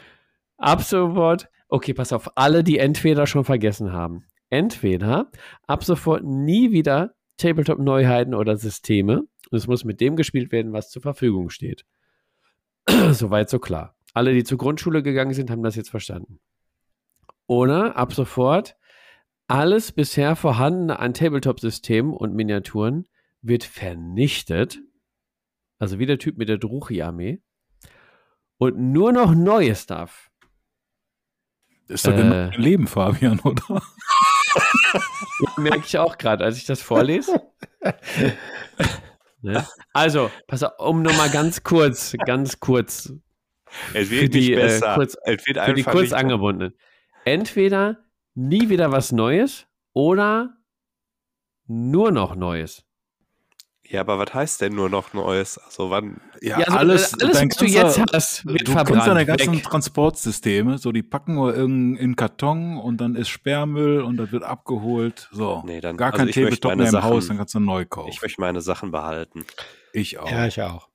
Ab sofort. Okay, pass auf. Alle, die entweder schon vergessen haben. Entweder ab sofort nie wieder Tabletop-Neuheiten oder Systeme. Und es muss mit dem gespielt werden, was zur Verfügung steht. Soweit so klar. Alle, die zur Grundschule gegangen sind, haben das jetzt verstanden. Oder ab sofort alles bisher vorhandene an Tabletop-Systemen und Miniaturen wird vernichtet. Also wie der Typ mit der Druchi-Armee. Und nur noch Neues darf. Ist doch Äh. genau dein Leben, Fabian, oder? Merke ich auch gerade, als ich das vorlese. ne? Also, pass auf, um nochmal ganz kurz, ganz kurz Es Für wird die, nicht äh, besser. kurz- es wird für die kurz angebundenen. Entweder nie wieder was Neues oder nur noch Neues. Ja, aber was heißt denn nur noch Neues? Also wann? Ja, also, alles, alles dein was du jetzt hast, wird du verbrannt. kennst deine ganzen weg. Transportsysteme, so die packen wir in, in Karton und dann ist Sperrmüll und das wird abgeholt. So. Nee, dann- Gar also kein Tabletop mehr im Sachen- Haus, dann kannst du neu kaufen. Ich möchte meine Sachen behalten. Ich auch. Ja, ich auch.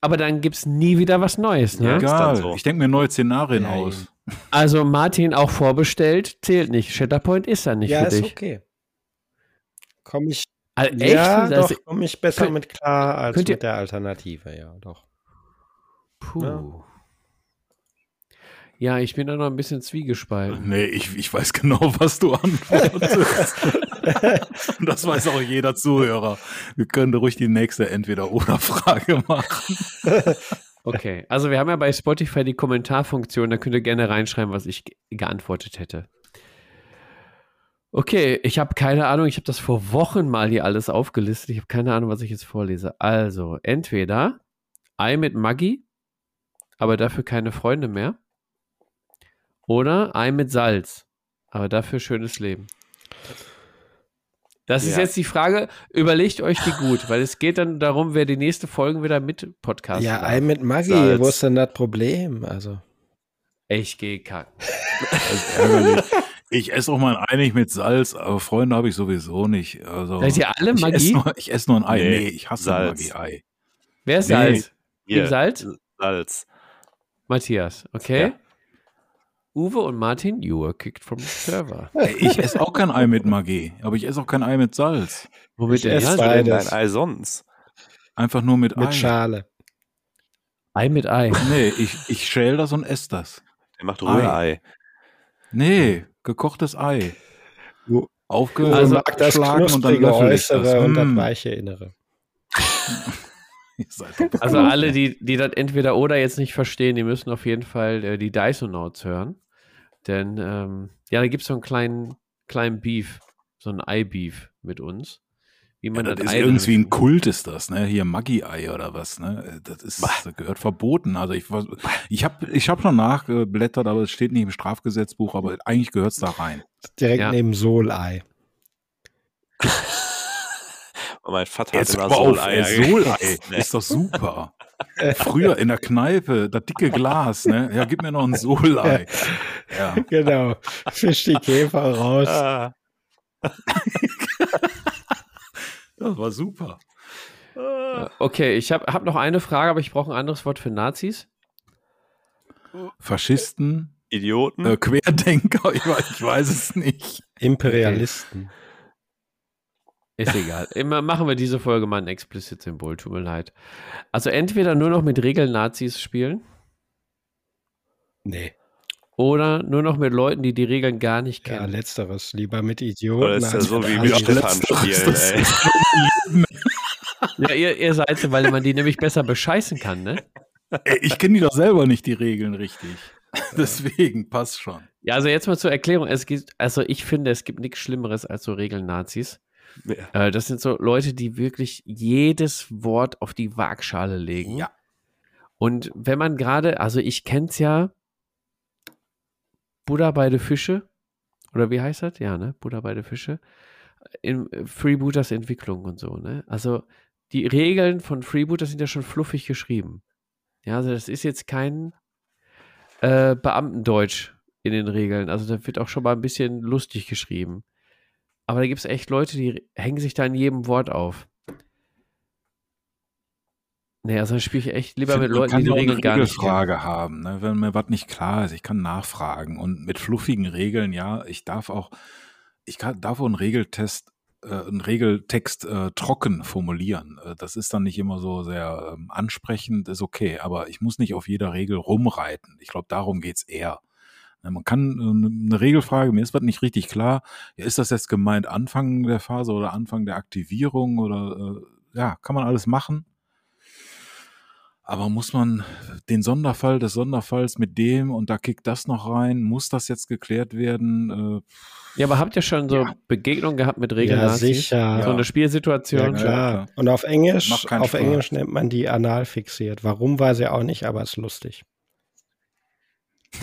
Aber dann gibt es nie wieder was Neues. Ne? Ja, ist Egal. so. Ich denke mir neue Szenarien Ja, aus. Also Martin auch vorbestellt, zählt nicht. Shatterpoint ist dann nicht ja, für ist dich. okay. Komme ich, Also, echt? ja, Das- doch, komme ich besser Könnt- mit klar als könnt ihr- mit der Alternative, ja, doch. Puh. Ja. Ja, ich bin da noch ein bisschen zwiegespalten. Nee, ich, ich weiß genau, was du antwortest. Das weiß auch jeder Zuhörer. Wir können ruhig die nächste Entweder-Oder-Frage machen. Okay, also wir haben ja bei Spotify die Kommentarfunktion, da könnt ihr gerne reinschreiben, was ich ge- geantwortet hätte. Okay, ich habe keine Ahnung, ich habe das vor Wochen mal hier alles aufgelistet. Ich habe keine Ahnung, was ich jetzt vorlese. Also, entweder Ei mit Maggi, aber dafür keine Freunde mehr. Oder Ei mit Salz, aber dafür schönes Leben. Das ist Ja. jetzt die Frage, überlegt euch die gut, weil es geht dann darum, wer die nächste Folgen wieder mit Podcast ja, Ei mit Maggi, Salz. wo ist denn das Problem? Also, Ich gehe kacken. Das ist ärgerlich. Ich esse auch mal ein Ei nicht mit Salz, aber Freunde habe ich sowieso nicht. Also, Seid ihr alle ich esse Magie? nur, ich esse nur ein Ei. Nee, Nee, ich hasse Salz. Magie-Ei. Wer ist Nee. Salz? Hier, Salz? Salz. Matthias, okay? Ja. Uwe und Martin, you were kicked from the server. Ich esse auch kein Ei mit Magie, aber ich esse auch kein Ei mit Salz. Womit Ich denn esse. Dein Beides. Ei sonst. Einfach nur mit, Mit Ei. Schale. Ei mit Ei. Nee, ich, ich schäle das und esse das. Der macht Rührei. Nee, gekochtes Ei. Uwe Aufgeschlagen Also, das und dann löffel ich Äußere das. und das Mm. weiche Innere. Also alle, die, die das entweder oder jetzt nicht verstehen, die müssen auf jeden Fall äh, die Dysonauts hören. Denn ähm, ja, da gibt es so einen kleinen, kleinen Beef, so ein Ei-Beef mit uns. Wie Ja, man das das ist irgendwie ein Kult, ist das, ne? Hier Maggi-Ei oder was, ne? Das ist, das gehört verboten. Also ich, ich habe ich hab schon nachgeblättert, aber es steht nicht im Strafgesetzbuch, aber eigentlich gehört es da rein. Direkt Ja. neben Solei. Und mein Vater hat Jetzt immer Soleier ey, Solei ey. ist doch super. Früher in der Kneipe, das dicke Glas, ne? Ja, gib mir noch ein Solei. Ja. Genau. Fisch die Käfer raus. Ah. Das war super. Äh, Okay, ich habe hab noch eine Frage, aber ich brauche ein anderes Wort für Nazis. Faschisten, Idioten. äh, Querdenker, ich weiß, ich weiß es nicht. Imperialisten. Ist egal. Immer machen wir diese Folge mal ein Explicit-Symbol, tut mir leid. Also entweder nur noch mit Regeln Nazis spielen Nee. Oder nur noch mit Leuten, die die Regeln gar nicht Ja, kennen. letzteres. Lieber mit Idioten. Oder ist ja als so wie mit Stefan spielen, das ey. Ja, ihr, ihr seid so, weil man die nämlich besser bescheißen kann, ne? Ey, ich kenne die doch selber nicht, die Regeln richtig. Deswegen, passt schon. Ja, also jetzt mal zur Erklärung. Es gibt, also ich finde, es gibt nichts Schlimmeres als so Regeln-Nazis. Ja. Äh, das sind so Leute, die wirklich jedes Wort auf die Waagschale legen. Ja. Und wenn man gerade, also ich kenn's ja, Buddha bei den Fische, oder wie heißt das? Ja, ne? Buddha bei den Fische. In äh, Freebooters Entwicklung und so, ne? Also die Regeln von Freebooters sind ja schon fluffig geschrieben. Ja, also das ist jetzt kein äh, Beamtendeutsch in den Regeln. Also da wird auch schon mal ein bisschen lustig geschrieben. Aber da gibt es echt Leute, die hängen sich da in jedem Wort auf. Nee, also spiele ich echt lieber Ich mit Leuten, die die Regeln gar nicht. Regelfrage haben, ne? wenn mir was nicht klar ist. Ich kann nachfragen und mit fluffigen Regeln, ja, ich darf auch, ich kann, darf auch einen Regeltest, äh, einen Regeltext äh, trocken formulieren. Äh, das ist dann nicht immer so sehr ähm, ansprechend, ist okay, aber ich muss nicht auf jeder Regel rumreiten. Ich glaube, darum geht's eher. Ne, Man kann äh, eine Regelfrage, mir ist was nicht richtig klar. Ist das jetzt gemeint Anfang der Phase oder Anfang der Aktivierung oder äh, ja, kann man alles machen. Aber muss man den Sonderfall des Sonderfalls mit dem und da kickt das noch rein, muss das jetzt geklärt werden? Äh, Ja, aber habt ihr schon so Ja. Begegnungen gehabt mit Regeln? Ja, sicher. So eine Spielsituation? Ja, Ja, klar. Und auf Englisch, Macht keinen auf Spaß. Englisch nennt man die anal fixiert. Warum weiß ich auch nicht, aber ist lustig.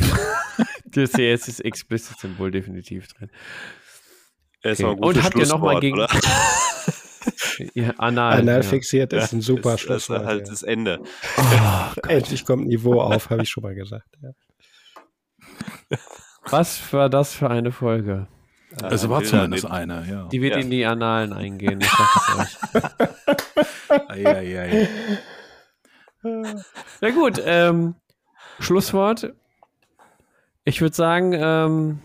Das hier ist das Explicit-Symbol definitiv drin. Okay. Und habt ihr noch mal Schlusswort, gegen- oder? Ja, anal. Anal ja. fixiert ist ein super das, das Schlusswort. ist halt ja. das Ende. Endlich kommt Niveau auf, habe ich schon mal gesagt. Ja. Was war das für eine Folge? es Ein war zumindest eine, ja. Die wird Ja. in die Annalen eingehen, ich sag es euch. Ei, ei, ei. Na gut, ähm, Schlusswort. Ich würde sagen, ähm,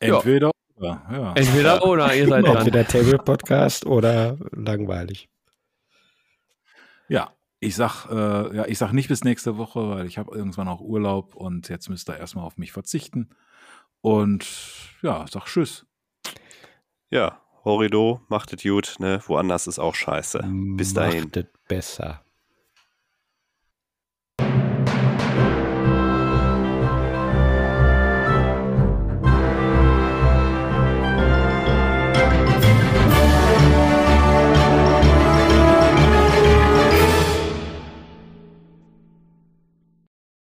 Entweder oder, ja. entweder oder, ihr seid dran. Entweder Table Podcast oder langweilig. Ja, ich sag, äh, ja, ich sag nicht bis nächste Woche, weil ich habe irgendwann auch Urlaub und jetzt müsst ihr erstmal auf mich verzichten. Und ja, sag Tschüss. Ja, Horido, macht es gut, ne? Woanders ist auch scheiße. Bis dahin. Macht es besser.